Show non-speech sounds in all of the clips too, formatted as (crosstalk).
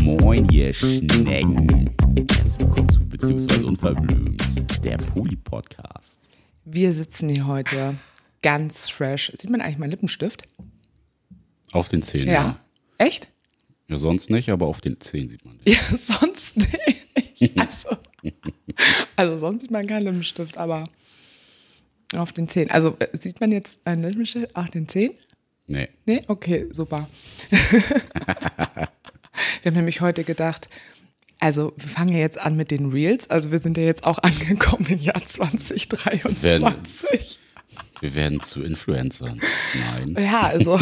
Moin, ihr Schnecken. Herzlich willkommen zu Beziehungsweise Unverblümt, der Poli-Podcast. Wir sitzen hier heute ganz fresh. Sieht man eigentlich meinen Lippenstift? Auf den Zähnen, ja. Echt? Ja, sonst nicht, aber auf den Zähnen sieht man nicht. Ja, (laughs) sonst nicht. Also, (laughs) also sonst sieht man keinen Lippenstift, aber auf den Zähnen. Also äh, sieht man jetzt einen Lippenstift auf den Zähnen? Nee. Nee? Okay, super. (laughs) wir haben nämlich heute gedacht, also wir fangen ja jetzt an mit den Reels. Also wir sind ja jetzt auch (laughs) angekommen im Jahr 2023. Werden, wir werden zu Influencern. Nein. Ja, also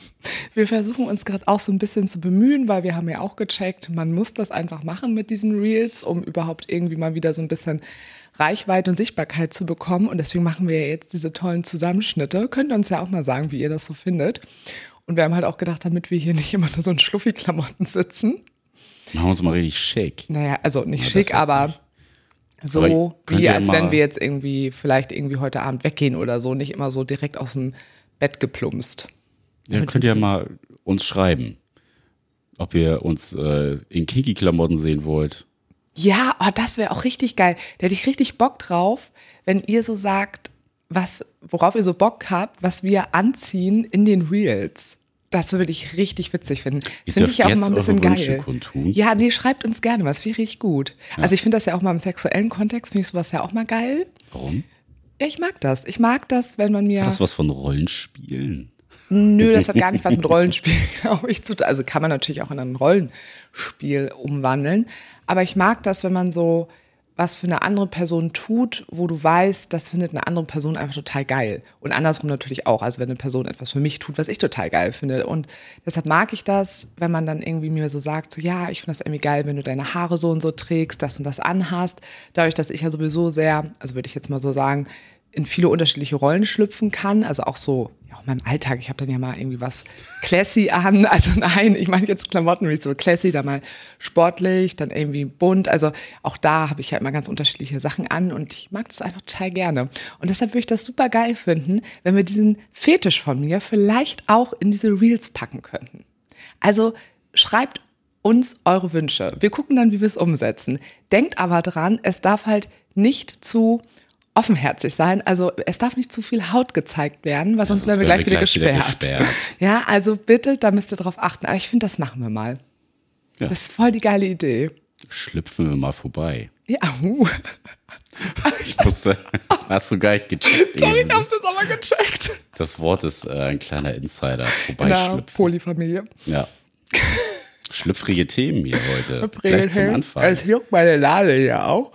(laughs) wir versuchen uns gerade auch so ein bisschen zu bemühen, weil wir haben ja auch gecheckt, man muss das einfach machen mit diesen Reels, um überhaupt irgendwie mal wieder so ein bisschen Reichweite und Sichtbarkeit zu bekommen. Und deswegen machen wir ja jetzt diese tollen Zusammenschnitte. Könnt ihr uns ja auch mal sagen, wie ihr das so findet. Und wir haben halt auch gedacht, damit wir hier nicht immer nur so in Schluffi-Klamotten sitzen. Machen wir uns mal richtig schick. Naja, also nicht ja, schick, aber nicht. so aber wie als wenn wir jetzt irgendwie vielleicht irgendwie heute Abend weggehen oder so, nicht immer so direkt aus dem Bett geplumpst. Ja, könnt ihr ja mal uns schreiben, ob ihr uns äh, in Kinky-Klamotten sehen wollt. Ja, oh, das wäre auch richtig geil. Da hätte ich richtig Bock drauf, wenn ihr so sagt, was, worauf ihr so Bock habt, was wir anziehen in den Reels. Das würde ich richtig witzig finden. Das finde ich ja auch mal ein bisschen geil. Kundtun. Ja, nee, schreibt uns gerne was, finde richtig gut. Ja. Also ich finde das ja auch mal im sexuellen Kontext, finde ich sowas ja auch mal geil. Warum? Ja, ich mag das. Ich mag das, wenn man mir. Hat das was von Rollenspielen? Nö, das hat gar nicht was mit (laughs) Rollenspiel, glaube ich, zu tun. Also kann man natürlich auch in ein Rollenspiel umwandeln. Aber ich mag das, wenn man so was für eine andere Person tut, wo du weißt, das findet eine andere Person einfach total geil. Und andersrum natürlich auch. Also wenn eine Person etwas für mich tut, was ich total geil finde. Und deshalb mag ich das, wenn man dann irgendwie mir so sagt, so ja, ich finde das irgendwie geil, wenn du deine Haare so und so trägst, das und das anhast. Dadurch, dass ich ja sowieso sehr, also würde ich jetzt mal so sagen, in viele unterschiedliche Rollen schlüpfen kann. Also auch so, ja, auch in meinem Alltag. Ich habe dann ja mal irgendwie was classy an. (laughs) Also nein, ich meine jetzt Klamotten wie so classy, dann mal sportlich, dann irgendwie bunt. Also auch da habe ich ja immer ganz unterschiedliche Sachen an und ich mag das einfach total gerne. Und deshalb würde ich das super geil finden, wenn wir diesen Fetisch von mir vielleicht auch in diese Reels packen könnten. Also schreibt uns eure Wünsche. Wir gucken dann, wie wir es umsetzen. Denkt aber dran, es darf halt nicht zu offenherzig sein. Also es darf nicht zu viel Haut gezeigt werden, weil sonst ja, wären wir gleich, wieder, gleich gesperrt. wieder, gesperrt. Ja, also bitte, da müsst ihr drauf achten. Aber ich finde, das machen wir mal. Ja. Das ist voll die geile Idee. Schlüpfen wir mal vorbei. Ja, uh. (laughs) Ich wusste, hast du gar nicht gecheckt. Sorry, ich hab's jetzt aber gecheckt. Das Wort ist äh, ein kleiner Insider. Vorbeischlüpfen. Polyfamilie. Ja. Schlüpfrige Themen hier heute. Gleich zum Anfang. Es juckt meine Lade ja auch.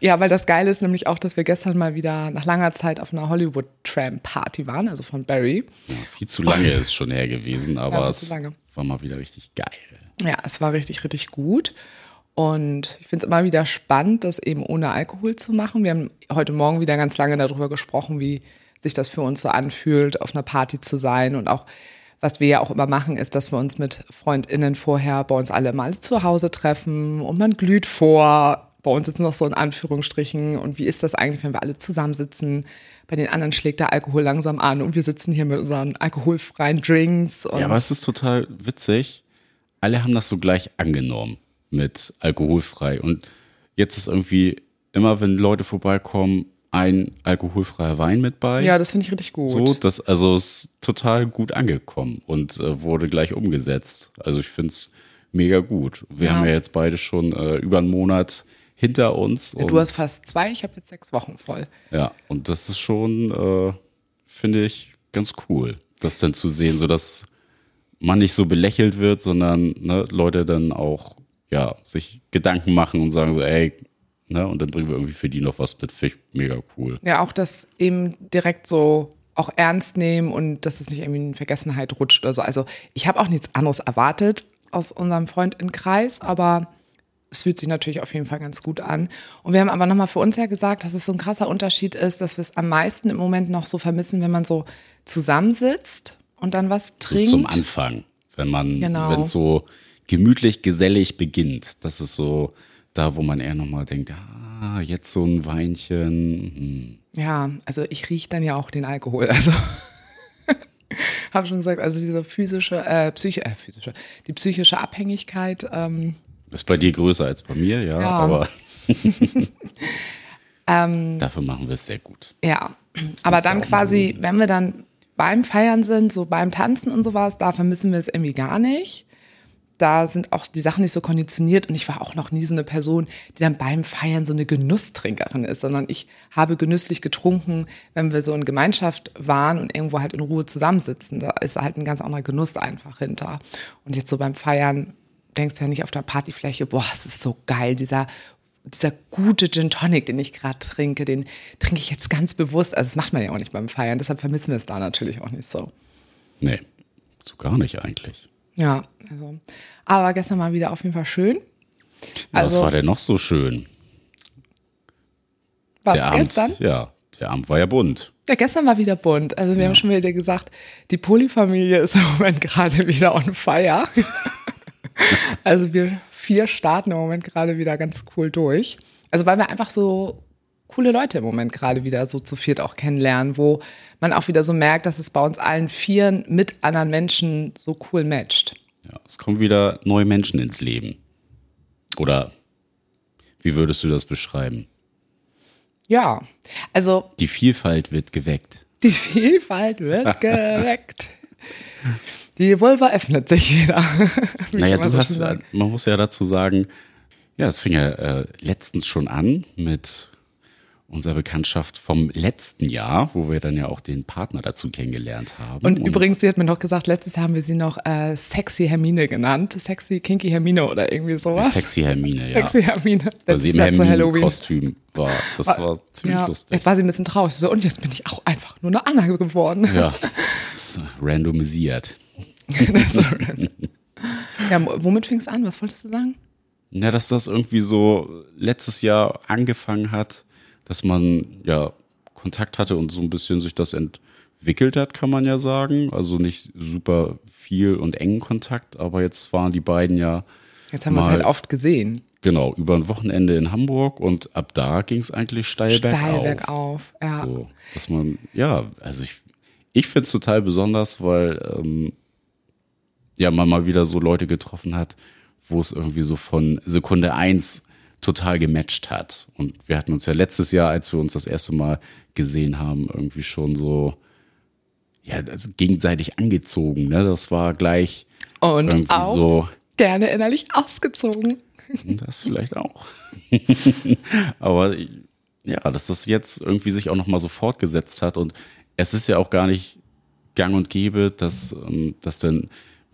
Ja, weil das Geile ist nämlich auch, dass wir gestern mal wieder nach langer Zeit auf einer Hollywood Tram Party waren, also von Barry. Ja, viel zu lange ist schon her gewesen, aber ja, es war mal wieder richtig geil. Ja, es war richtig, richtig gut. Und ich finde es immer wieder spannend, das eben ohne Alkohol zu machen. Wir haben heute Morgen wieder ganz lange darüber gesprochen, wie sich das für uns so anfühlt, auf einer Party zu sein. Und auch, was wir ja auch immer machen, ist, dass wir uns mit FreundInnen vorher bei uns alle mal zu Hause treffen und man glüht vor, bei uns jetzt noch so in Anführungsstrichen. Und wie ist das eigentlich, wenn wir alle zusammensitzen? Bei den anderen schlägt der Alkohol langsam an und wir sitzen hier mit unseren alkoholfreien Drinks. ja, aber es ist total witzig. Alle haben das so gleich angenommen mit alkoholfrei. Und jetzt ist irgendwie immer, wenn Leute vorbeikommen, ein alkoholfreier Wein mit bei. Ja, das finde ich richtig gut. So, das also ist total gut angekommen und äh, wurde gleich umgesetzt. Also ich finde es mega gut. Wir ja. haben ja jetzt beide schon äh, über einen Monat hinter uns. Ja, du hast fast zwei, ich habe jetzt sechs Wochen voll. Ja, und das ist schon, äh, finde ich, ganz cool, das dann zu sehen, so dass man nicht so belächelt wird, sondern ne, Leute dann auch ja sich Gedanken machen und sagen so, ey, ne, und dann bringen wir irgendwie für die noch was mit, finde ich mega cool. Ja, auch das eben direkt so auch ernst nehmen und dass es nicht irgendwie in Vergessenheit rutscht oder so. Also ich habe auch nichts anderes erwartet aus unserem Freundinnenkreis, aber es fühlt sich natürlich auf jeden Fall ganz gut an. Und wir haben aber nochmal für uns ja gesagt, dass es so ein krasser Unterschied ist, dass wir es am meisten im Moment noch so vermissen, wenn man so zusammensitzt und dann was trinkt. Zum Anfang, wenn man, genau. wenn es so gemütlich, gesellig beginnt. Das ist so da, wo man eher nochmal denkt, ah, jetzt so ein Weinchen. Hm. Ja, also ich rieche dann ja auch den Alkohol. Also (laughs) Habe schon gesagt, also diese physische, äh, psyche, äh, physische, die psychische Abhängigkeit. Ähm, ist bei dir größer als bei mir, ja, Ja. aber (laughs) Ähm. dafür machen wir es sehr gut. Ja, aber dann quasi, wenn wir dann beim Feiern sind, so beim Tanzen und sowas, da vermissen wir es irgendwie gar nicht. Da sind auch die Sachen nicht so konditioniert und ich war auch noch nie so eine Person, die dann beim Feiern so eine Genusstrinkerin ist, sondern ich habe genüsslich getrunken, wenn wir so in Gemeinschaft waren und irgendwo halt in Ruhe zusammensitzen. Da ist halt ein ganz anderer Genuss einfach hinter. Und jetzt so beim Feiern denkst du ja nicht auf der Partyfläche, boah, es ist so geil, dieser dieser gute Gin Tonic, den ich gerade trinke, den trinke ich jetzt ganz bewusst. Also das macht man ja auch nicht beim Feiern, deshalb vermissen wir es da natürlich auch nicht so. Nee, so gar nicht eigentlich. Ja, also. Aber gestern war wieder auf jeden Fall schön. Ja, Also- was war denn noch so schön? Was der Abend, gestern? ja, der Abend war ja bunt. Ja, gestern war wieder bunt. Also wir haben schon wieder gesagt, die Polyfamilie ist im Moment (laughs) gerade wieder on fire. Also wir vier starten im Moment gerade wieder ganz cool durch. Also weil wir einfach so coole Leute im Moment gerade wieder so zu viert auch kennenlernen, wo man auch wieder so merkt, dass es bei uns allen Vieren mit anderen Menschen so cool matcht. Ja, es kommen wieder neue Menschen ins Leben. Oder wie würdest du das beschreiben? Ja, also Die Vielfalt wird geweckt. die Vielfalt wird (laughs) geweckt. Die Vulva öffnet sich wieder. (laughs) Naja, du so hast, schön sage. man muss ja dazu sagen, ja, es fing ja äh, letztens schon an mit unserer Bekanntschaft vom letzten Jahr, wo wir dann ja auch den Partner dazu kennengelernt haben. Und, übrigens, sie hat mir noch gesagt, letztes Jahr haben wir sie noch äh, Sexy Hermine genannt. Sexy Kinky Hermine oder irgendwie sowas. Sexy Hermine, ja. Sexy Hermine. Weil sie im. Hermine-Kostüm war. Das war ziemlich Ja, lustig. jetzt war sie ein bisschen traurig. So, und jetzt bin ich auch einfach nur eine Anna geworden. Ja, das (laughs) ist randomisiert. (laughs) (laughs) Ja, womit fing's an? Was wolltest du sagen? Ja, dass das irgendwie so letztes Jahr angefangen hat, dass man ja Kontakt hatte und so ein bisschen sich das entwickelt hat, kann man ja sagen. Also nicht super viel und engen Kontakt, aber jetzt waren die beiden ja Jetzt haben wir uns halt oft gesehen. genau über ein Wochenende in Hamburg und ab da ging es eigentlich steil, Steil bergauf. bergauf. Ja. So, dass man, ja, also ich, ich finde es total besonders, weil ähm, ja man mal wieder so Leute getroffen hat, wo es irgendwie so von Sekunde eins total gematcht hat. Und wir hatten uns ja letztes Jahr, als wir uns das erste Mal gesehen haben, irgendwie schon so ja, also gegenseitig angezogen. Ne? Das war gleich Und irgendwie auch so. gerne innerlich ausgezogen. Das vielleicht auch. (laughs) Aber ja, dass das jetzt irgendwie sich auch nochmal so fortgesetzt hat und es ist ja auch gar nicht gang und gäbe, dass ähm, das dann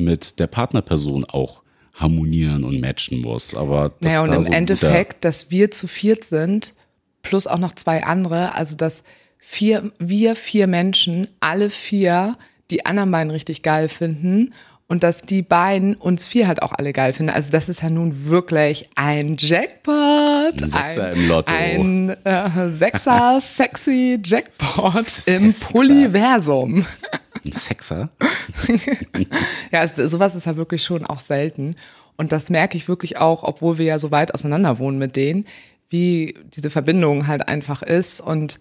mit der Partnerperson auch harmonieren und matchen muss. Aber dass Naja, und da im so Endeffekt, dass wir zu viert sind, plus auch noch zwei andere, also dass vier, wir vier Menschen, alle vier, die anderen beiden richtig geil finden und dass die beiden uns vier halt auch alle geil finden. Also das ist ja nun wirklich ein Jackpot. Ein Sechser im Lotto. Ein äh, Sechser sexy (laughs) Jackpot Das im. Polyversum. (laughs) ein Sexer. (laughs) Ja, sowas ist ja wirklich schon auch selten. Und das merke ich wirklich auch, obwohl wir ja so weit auseinander wohnen mit denen, wie diese Verbindung halt einfach ist. Und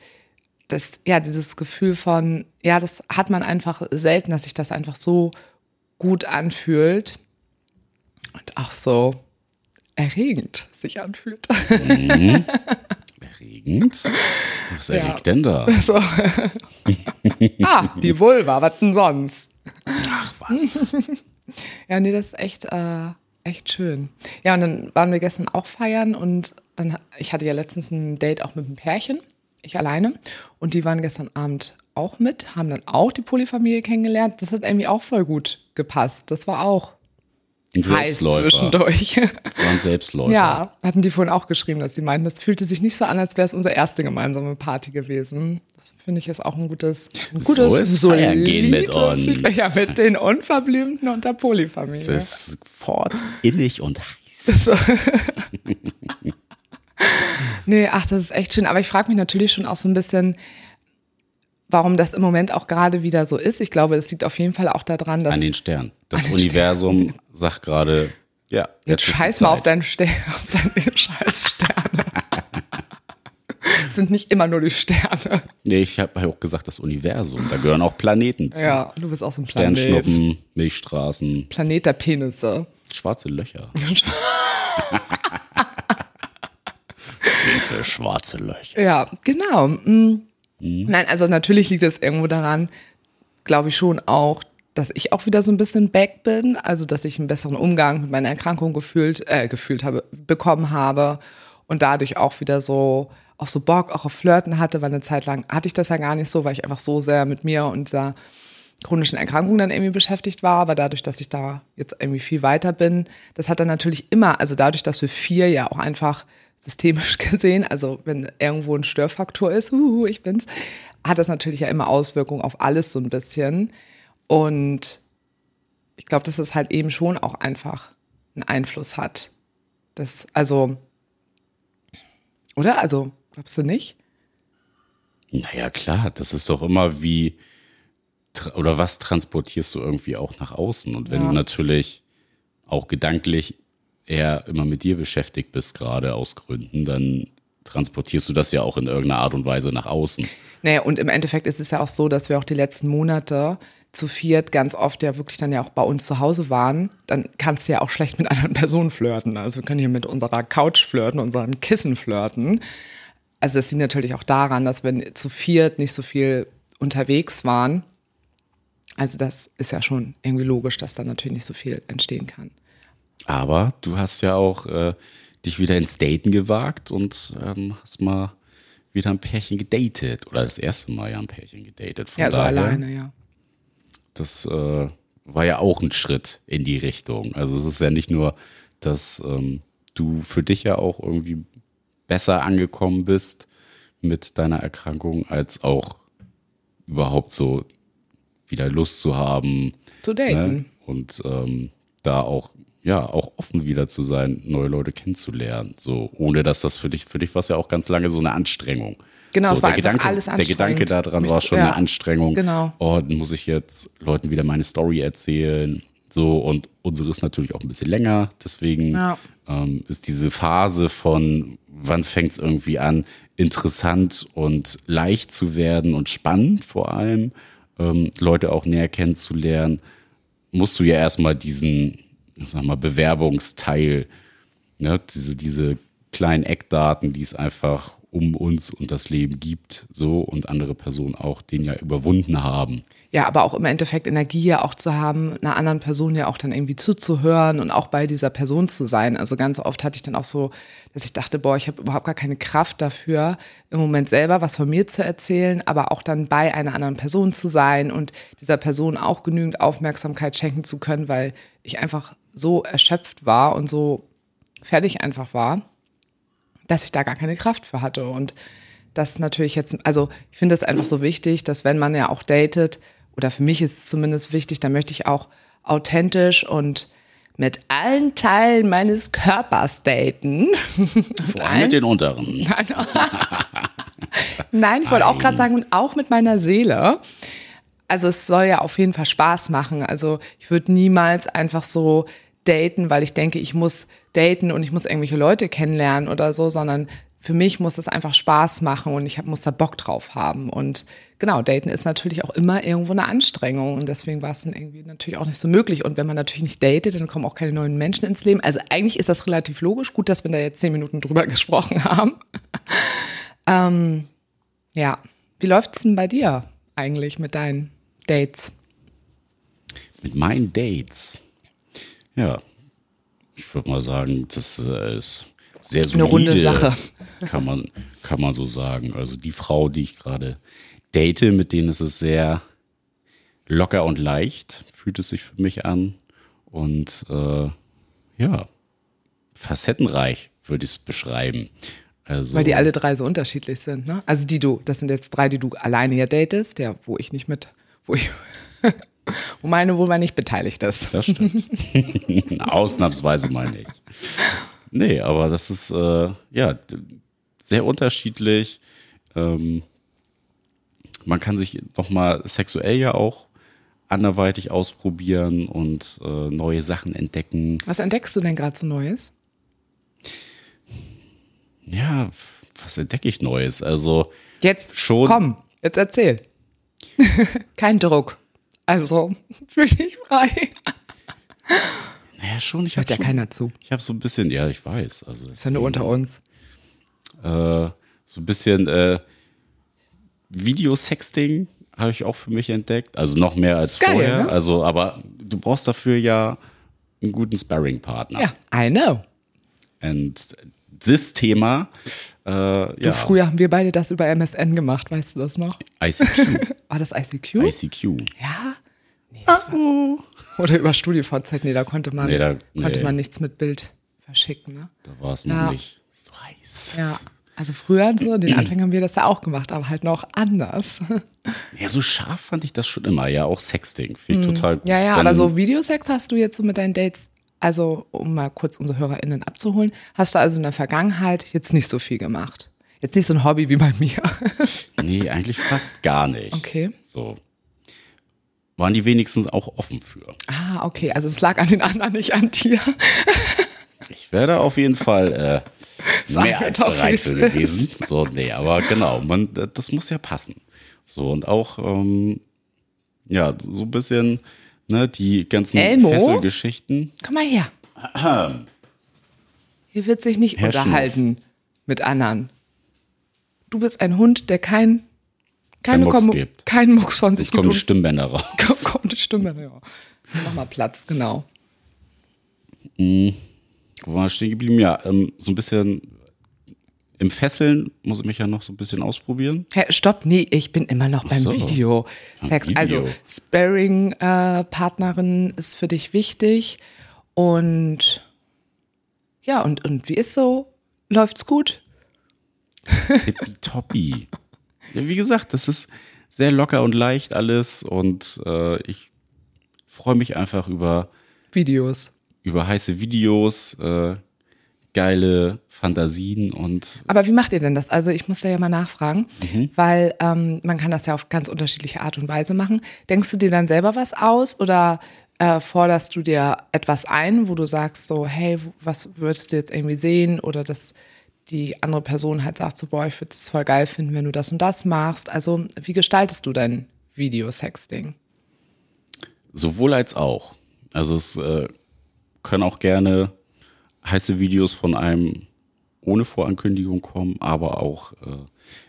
das, ja, dieses Gefühl von, ja, das hat man einfach selten, dass sich das einfach so gut anfühlt und auch so erregend sich anfühlt. (laughs) Erregend. Was erregt denn da? (laughs) So. (laughs) ah, die Vulva, was denn sonst? Ach was. (laughs) Ja, nee, das ist echt, äh, echt schön. Ja, und dann waren wir gestern auch feiern und dann, ich hatte ja letztens ein Date auch mit einem Pärchen, ich alleine. Und die waren gestern Abend auch mit, haben dann auch die Polyfamilie kennengelernt. Das hat irgendwie auch voll gut gepasst. Das war auch Ein heiß Selbstläufer. zwischendurch. War ein Selbstläufer. ja, hatten die vorhin auch geschrieben, dass sie meinten, das fühlte sich nicht so an, als wäre es unsere erste gemeinsame Party gewesen. Das finde ich ist auch ein gutes, ein So gutes, ist Feiern gehen mit solides uns. Feedback. Ja, mit den Unverblümten und der Polyfamilie. Es ist fort innig und heiß. (laughs) Nee, ach, das ist echt schön. Aber ich frage mich natürlich schon auch so ein bisschen, warum das im Moment auch gerade wieder so ist. Ich glaube, es liegt auf jeden Fall auch daran, dass An den Stern. Das Universum sagt gerade, ja, jetzt die scheiß mal auf, deinen Ste (laughs) auf deine scheiß Sterne. (laughs) sind nicht immer nur die Sterne. Nee, ich habe auch gesagt, das Universum. Da gehören auch Planeten zu. Ja, du bist auch so ein Planet. Sternschnuppen, Milchstraßen, Planet der Penisse. schwarze Löcher. (laughs) für schwarze Löcher. Ja, genau. Mm. Nein, also natürlich liegt es irgendwo daran, glaube ich schon auch, dass ich auch wieder so ein bisschen back bin, also dass ich einen besseren Umgang mit meiner Erkrankung gefühlt, äh, gefühlt habe, bekommen habe und dadurch auch wieder so auch so Bock auch auf Flirten hatte, weil eine Zeit lang hatte ich das ja gar nicht so, weil ich einfach so sehr mit mir und dieser chronischen Erkrankung dann irgendwie beschäftigt war, aber dadurch, dass ich da jetzt irgendwie viel weiter bin, das hat dann natürlich immer, also dadurch, dass wir vier ja auch einfach systemisch (laughs) gesehen, also wenn irgendwo ein Störfaktor ist, huhu, ich bin's, hat das natürlich ja immer Auswirkungen auf alles so ein bisschen. Und ich glaube, dass es halt eben schon auch einfach einen Einfluss hat. Das, also, oder? Also, glaubst du nicht? Naja, klar, das ist doch immer wie, oder was transportierst du irgendwie auch nach außen? Und wenn Ja. du natürlich auch gedanklich eher immer mit dir beschäftigt bist, gerade aus Gründen, dann transportierst du das ja auch in irgendeiner Art und Weise nach außen. Naja, und im Endeffekt ist es ja auch so, dass wir auch die letzten Monate zu viert ganz oft ja wirklich dann ja auch bei uns zu Hause waren. Dann kannst du ja auch schlecht mit anderen (laughs) Personen flirten. Also wir können hier mit unserer Couch flirten, unserem Kissen flirten. Also das liegt natürlich auch daran, dass wir zu viert nicht so viel unterwegs waren. Also das ist ja schon irgendwie logisch, dass da natürlich nicht so viel entstehen kann. Aber du hast ja auch äh, dich wieder ins Daten gewagt und ähm, hast mal wieder ein Pärchen gedatet. Oder das erste Mal ja ein Pärchen gedatet. Von Ja, so daher, alleine, ja. Das äh, war ja auch ein Schritt in die Richtung. Also es ist ja nicht nur, dass ähm, du für dich ja auch irgendwie besser angekommen bist mit deiner Erkrankung, als auch überhaupt so wieder Lust zu haben. Zu daten. Ne? Und ähm, da auch, ja, auch offen wieder zu sein, neue Leute kennenzulernen. So, ohne dass das für dich, für dich war es ja auch ganz lange so eine Anstrengung. Genau, so, es war der Gedanke, alles Der Gedanke daran war schon ja. eine Anstrengung. Genau. Oh, dann muss ich jetzt Leuten wieder meine Story erzählen. So, und unsere ist natürlich auch ein bisschen länger. Deswegen Ja. ähm, ist diese Phase von, wann fängt es irgendwie an, interessant und leicht zu werden und spannend vor allem, ähm, Leute auch näher kennenzulernen, musst du ja erstmal diesen, sag mal, Bewerbungsteil, ne, diese, diese kleinen Eckdaten, die es einfach um uns und das Leben gibt, so und andere Personen auch, den ja überwunden haben. Ja, aber auch im Endeffekt Energie ja auch zu haben, einer anderen Person ja auch dann irgendwie zuzuhören und auch bei dieser Person zu sein. Also ganz oft hatte ich dann auch so, dass ich dachte, boah, ich habe überhaupt gar keine Kraft dafür, im Moment selber was von mir zu erzählen, aber auch dann bei einer anderen Person zu sein und dieser Person auch genügend Aufmerksamkeit schenken zu können, weil ich einfach so erschöpft war und so fertig einfach war dass ich da gar keine Kraft für hatte. Und das natürlich jetzt, also ich finde es einfach so wichtig, dass wenn man ja auch datet, oder für mich ist es zumindest wichtig, da möchte ich auch authentisch und mit allen Teilen meines Körpers daten. Vor allem mit den unteren. (laughs) Nein, ich wollte auch gerade sagen, und auch mit meiner Seele. Also es soll ja auf jeden Fall Spaß machen. Also ich würde niemals einfach so daten, weil ich denke, ich muss daten und ich muss irgendwelche Leute kennenlernen oder so, sondern für mich muss es einfach Spaß machen und ich hab, muss da Bock drauf haben. Und genau, daten ist natürlich auch immer irgendwo eine Anstrengung und deswegen war es dann irgendwie natürlich auch nicht so möglich. Und wenn man natürlich nicht datet, dann kommen auch keine neuen Menschen ins Leben. Also eigentlich ist das relativ logisch. Gut, dass wir da jetzt zehn Minuten drüber (laughs) gesprochen haben. ähm, ja, wie läuft's denn bei dir eigentlich mit deinen Dates? Mit meinen Dates. Ja, ich würde mal sagen, das äh, ist sehr solide. Eine runde Sache. (laughs) Kann man, kann man so sagen. Also die Frau, die ich gerade date, mit denen ist es sehr locker und leicht, fühlt es sich für mich an. Und äh, ja, facettenreich würde ich es beschreiben. Also, Weil die alle drei so unterschiedlich sind, ne? Also die du, das sind jetzt drei, die du alleine ja datest, ja, wo ich nicht mit, wo ich, wo meine wohl mal nicht beteiligt ist. Das stimmt. (laughs) Ausnahmsweise meine ich. Nee, aber das ist äh, ja sehr unterschiedlich. Ähm, man kann sich nochmal sexuell ja auch anderweitig ausprobieren und äh, neue Sachen entdecken. Was entdeckst du denn gerade so Neues? Ja, was entdecke ich Neues? Also Jetzt Schon. komm, jetzt erzähl. (laughs) Kein Druck. Also, (laughs) fühl dich frei. naja, schon, ich Hört ja schon, keiner zu. ich habe so ein bisschen, ja, ich weiß, also Ist ja nur unter uns. äh, so ein bisschen äh, Videosexting habe ich auch für mich entdeckt. Also noch mehr als Geil, vorher. ne? Also, aber du brauchst dafür ja einen guten Sparring-Partner. Ja, I know. Und das Thema, äh, ja, Du, früher haben wir beide das über MSN gemacht, weißt du das noch? ICQ. (laughs) War das ICQ? ICQ. Ja? Nee, das war, oder über StudiVZ, nee, da konnte man, Nee, da- konnte nee. man nichts mit Bild verschicken, ne? Da war es noch Ja. nicht so heiß. Ja. Also früher, so, in den Anfängen haben wir das ja auch gemacht, aber halt noch anders. (laughs) Ja, so scharf fand ich das schon immer. Ja, auch Sexting. Finde ich total gut. Mhm. Ja, ja, aber so Videosex hast du jetzt so mit deinen Dates, also um mal kurz unsere HörerInnen abzuholen, hast du also in der Vergangenheit jetzt nicht so viel gemacht. Jetzt nicht so ein Hobby wie bei mir. (laughs) Nee, eigentlich fast gar nicht. Okay. So. Waren die wenigstens auch offen für. Ah, okay, also es lag an den anderen, nicht an dir. (laughs) Ich wäre da auf jeden Fall äh, mehr als bereit für gewesen. So, nee, aber genau, man, das muss ja passen. So, und auch, ähm, ja, so ein bisschen, ne, die ganzen Elmo? Fesselgeschichten. Komm mal her. Hier wird sich nicht Herr unterhalten mit anderen. Du bist ein Hund, der kein, keine Mucks Kommu- gibt. keinen Mucks von sich Jetzt kommen die gibt. Stimmbänder raus. (laughs) Kommt, kommt die Stimme, ja. Mach mal Platz, genau. Wo war ich stehen geblieben? Ja, ähm, so ein bisschen im Fesseln muss ich mich ja noch so ein bisschen ausprobieren. Hä, stopp, nee, ich bin immer noch beim so. Video. Sex. Video. Also Sparring-Partnerin ist für dich wichtig. Und ja, und, und wie ist so? Läuft's gut? Tippitoppi. (laughs) ja, wie gesagt, das ist sehr locker und leicht alles und äh, ich freue mich einfach über, Videos. über heiße Videos, äh, geile Fantasien und Aber wie macht ihr denn das? Also ich muss da ja mal nachfragen, Mhm. weil ähm, man kann das ja auf ganz unterschiedliche Art und Weise machen. Denkst du dir dann selber was aus oder äh, forderst du dir etwas ein, wo du sagst so, hey, was würdest du jetzt irgendwie sehen oder dass die andere Person halt sagt so, boah, ich würde es voll geil finden, wenn du das und das machst. Also wie gestaltest du dein Videosexting? sowohl als auch. Also es äh, können auch gerne heiße Videos von einem ohne Vorankündigung kommen, aber auch äh,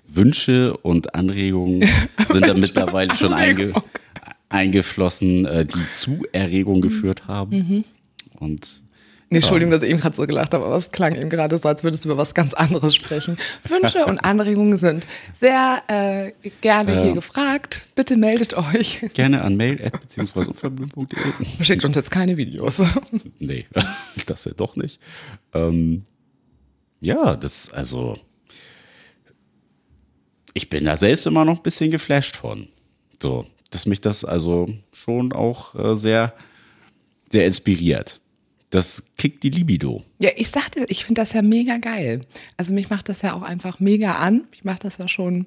Wünsche und Anregungen (laughs) sind da mittlerweile schon einge eingeflossen, äh, die zu Erregung geführt haben. Und Nee, Entschuldigung, dass ich eben gerade so gelacht habe, aber es klang eben gerade so, als würdest du über was ganz anderes sprechen. Wünsche (laughs) und Anregungen sind sehr äh, gerne hier gefragt. Bitte meldet euch. gerne an mail beziehungsweise unverblümt.de. Schickt uns jetzt keine Videos. (laughs) Nee, (laughs) das ja doch nicht. Ähm, ja, das, also, ich bin da selbst immer noch ein bisschen geflasht von. So, dass mich das also schon auch äh, sehr, sehr inspiriert. Das kickt die Libido. Ja, ich sagte, ich finde das ja mega geil. Also mich macht das ja auch einfach mega an. Ich mache das ja schon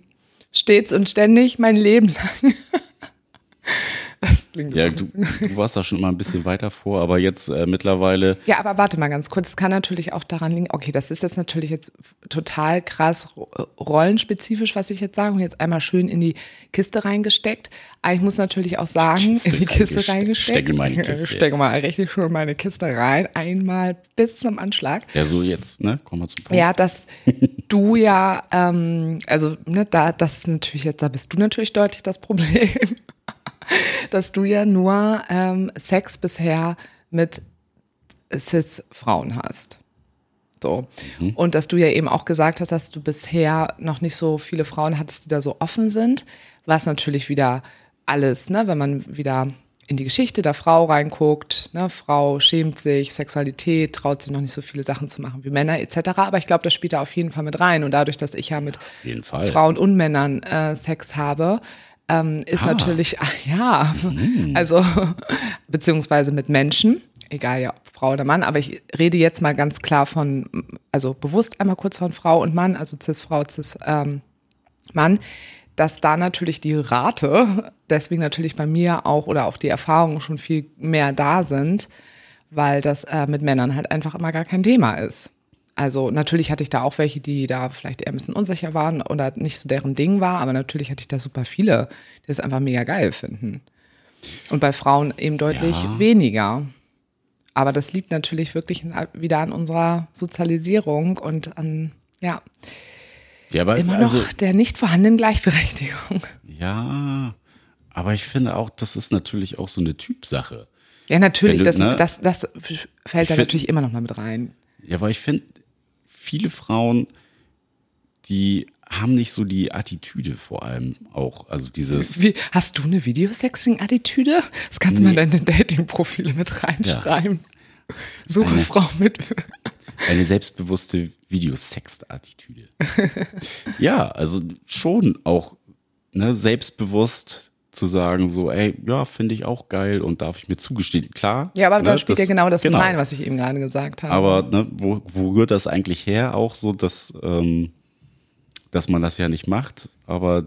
stets und ständig mein Leben lang. (laughs) Klingt Ja, du, du warst da schon immer ein bisschen weiter vor, aber jetzt äh, mittlerweile, Ja, aber warte mal ganz kurz. Es kann natürlich auch daran liegen, okay, das ist jetzt natürlich jetzt total krass ro- rollen-spezifisch, was ich jetzt sage, und jetzt einmal schön in die Kiste reingesteckt. Aber ich muss natürlich auch sagen, Kiste in die Kiste reingesteckt. Stecke meine (laughs) Kiste. Ich Stecke mal richtig schön meine Kiste rein, einmal bis zum Anschlag. ja, so jetzt, ne, komm mal zum Punkt. Ja, dass (laughs) du ja, ähm, also ne, da, das ist natürlich jetzt, da bist du natürlich deutlich das Problem, (laughs) (laughs) dass du ja nur ähm, Sex bisher mit Cis-Frauen hast. So. Und dass du ja eben auch gesagt hast, dass du bisher noch nicht so viele Frauen hattest, die da so offen sind, was natürlich wieder alles, ne, wenn man wieder in die Geschichte der Frau reinguckt, ne, Frau schämt sich, Sexualität, traut sich noch nicht so viele Sachen zu machen wie Männer etc. Aber ich glaube, das spielt da auf jeden Fall mit rein. Und dadurch, dass ich ja mit. Frauen und Männern äh, Sex habe, ähm, ist Ah. natürlich, (laughs) ah, ja, also, beziehungsweise mit Menschen, egal ja, ob Frau oder Mann, aber ich rede jetzt mal ganz klar von, also bewusst einmal kurz von Frau und Mann, also Cis-Frau, Cis-Mann, dass da natürlich die Rate, deswegen natürlich bei mir auch oder auch die Erfahrungen schon viel mehr da sind, weil das äh, mit Männern halt einfach immer gar kein Thema ist. Also natürlich hatte ich da auch welche, die da vielleicht eher ein bisschen unsicher waren oder nicht so deren Ding war, aber natürlich hatte ich da super viele, die es einfach mega geil finden. Und bei Frauen eben deutlich Ja. weniger. Aber das liegt natürlich wirklich wieder an unserer Sozialisierung und an, ja, Ja, aber immer noch also, der nicht vorhandenen Gleichberechtigung. ja, aber ich finde auch, das ist natürlich auch so eine Typsache. Ja, natürlich, du, das, ne? das, das fällt da find- natürlich immer noch mal mit rein. Ja, aber ich finde, viele Frauen, die haben nicht so die Attitüde vor allem auch. Also dieses, Wie, hast du eine Videosexting-Attitüde? Das kannst du mal in deine Dating-Profile mit reinschreiben. Suche Frau mit. eine selbstbewusste Videosext-Attitüde. (laughs) ja, also schon auch ne, selbstbewusst zu sagen, so, ey, ja, finde ich auch geil und darf ich mir zugestehen. Klar. Ja, aber ne, da spielt ja das- genau das mit rein, was ich eben gerade gesagt habe. Aber ne, wo, wo rührt das eigentlich her? Auch so, dass, ähm, dass man das ja nicht macht. Aber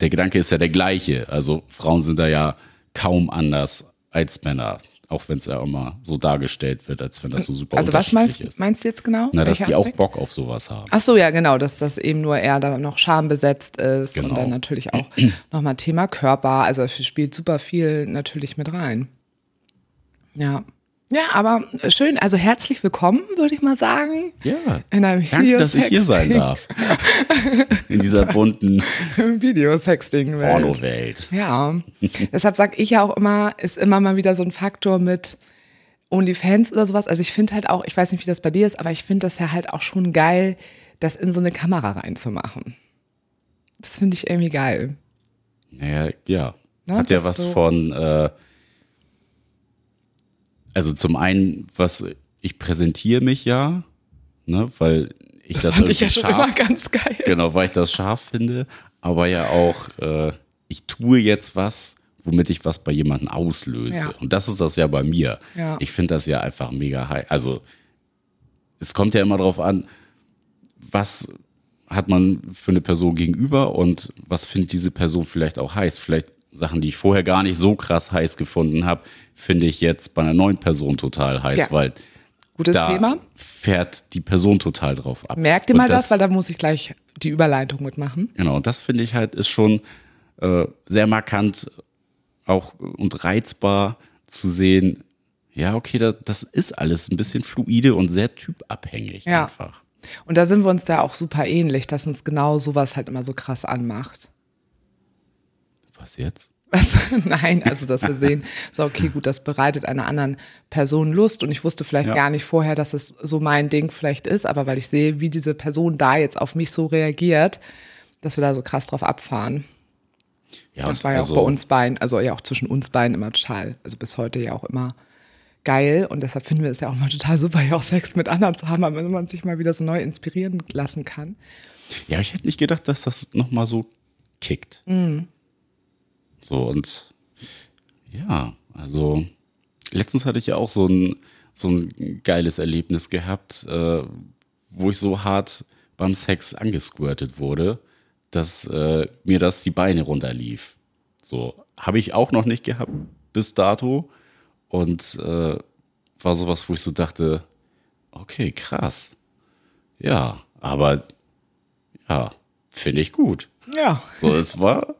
der Gedanke ist ja der gleiche. Also Frauen sind da ja kaum anders als Männer. Auch wenn es ja immer so dargestellt wird, als wenn das so super also was meinst, ist. meinst du jetzt genau? Na, dass Welcher die auch? Bock auf sowas haben. Ach so, ja, genau, dass das eben nur eher da noch schambesetzt ist Genau. und dann natürlich auch (clears throat) nochmal Thema Körper. Also spielt super viel natürlich mit rein. Ja. Ja, aber schön, also herzlich willkommen, würde ich mal sagen. Ja. In einem Danke, dass ich hier sein darf. In dieser (laughs) bunten Videosexting-Welt. Porno-Welt. Ja, deshalb sage ich ja auch immer, ist immer mal wieder so ein Faktor mit OnlyFans oder sowas. Also ich finde halt auch, ich weiß nicht, wie das bei dir ist, aber ich finde das ja halt auch schon geil, das in so eine Kamera reinzumachen. Das finde ich irgendwie geil. Naja, ja. Ne, Hat ja was so- von, äh, also zum einen, was ich präsentiere mich ja, ne, weil ich das, Das, fand ich ja schon scharf, immer ganz geil. genau, weil ich das scharf finde, aber ja auch, äh, ich tue jetzt was, womit ich was bei jemandem auslöse. Ja. Und das ist das ja bei mir. Ja. Ich finde das ja einfach mega high. Also es kommt ja immer drauf an, was hat man für eine Person gegenüber und was findet diese Person vielleicht auch heiß. Vielleicht Sachen, die ich vorher gar nicht so krass heiß gefunden habe, finde ich jetzt bei einer neuen Person total heiß, Ja. weil Gutes da Thema. fährt die Person total drauf ab. Merk dir Und mal das, weil da muss ich gleich die Überleitung mitmachen. Genau, und das finde ich halt ist schon äh, sehr markant auch und reizbar zu sehen. Ja, okay, da, das ist alles ein bisschen fluide und sehr typabhängig Ja. einfach. Und da sind wir uns da auch super ähnlich, dass uns genau sowas halt immer so krass anmacht. Was jetzt? Was? (laughs) Nein, also dass wir sehen, so okay, gut, das bereitet einer anderen Person Lust und ich wusste vielleicht Ja. gar nicht vorher, dass es so mein Ding vielleicht ist, aber weil ich sehe, wie diese Person da jetzt auf mich so reagiert, dass wir da so krass drauf abfahren. Ja, Das war ja also, auch bei uns beiden, also ja auch zwischen uns beiden immer total, also bis heute ja auch immer geil und deshalb finden wir es ja auch mal total super, ja auch Sex mit anderen zu haben, wenn man sich mal wieder so neu inspirieren lassen kann. Ja, ich hätte nicht gedacht, dass das nochmal so kickt. Mhm. So und ja, also letztens hatte ich ja auch so ein, so ein geiles Erlebnis gehabt, äh, wo ich so hart beim Sex angesquirtet wurde, dass äh, mir das die Beine runterlief. So, habe ich auch noch nicht gehabt bis dato und äh, war sowas, wo ich so dachte, okay, krass. Ja, aber ja, finde ich gut. Ja. So, es war,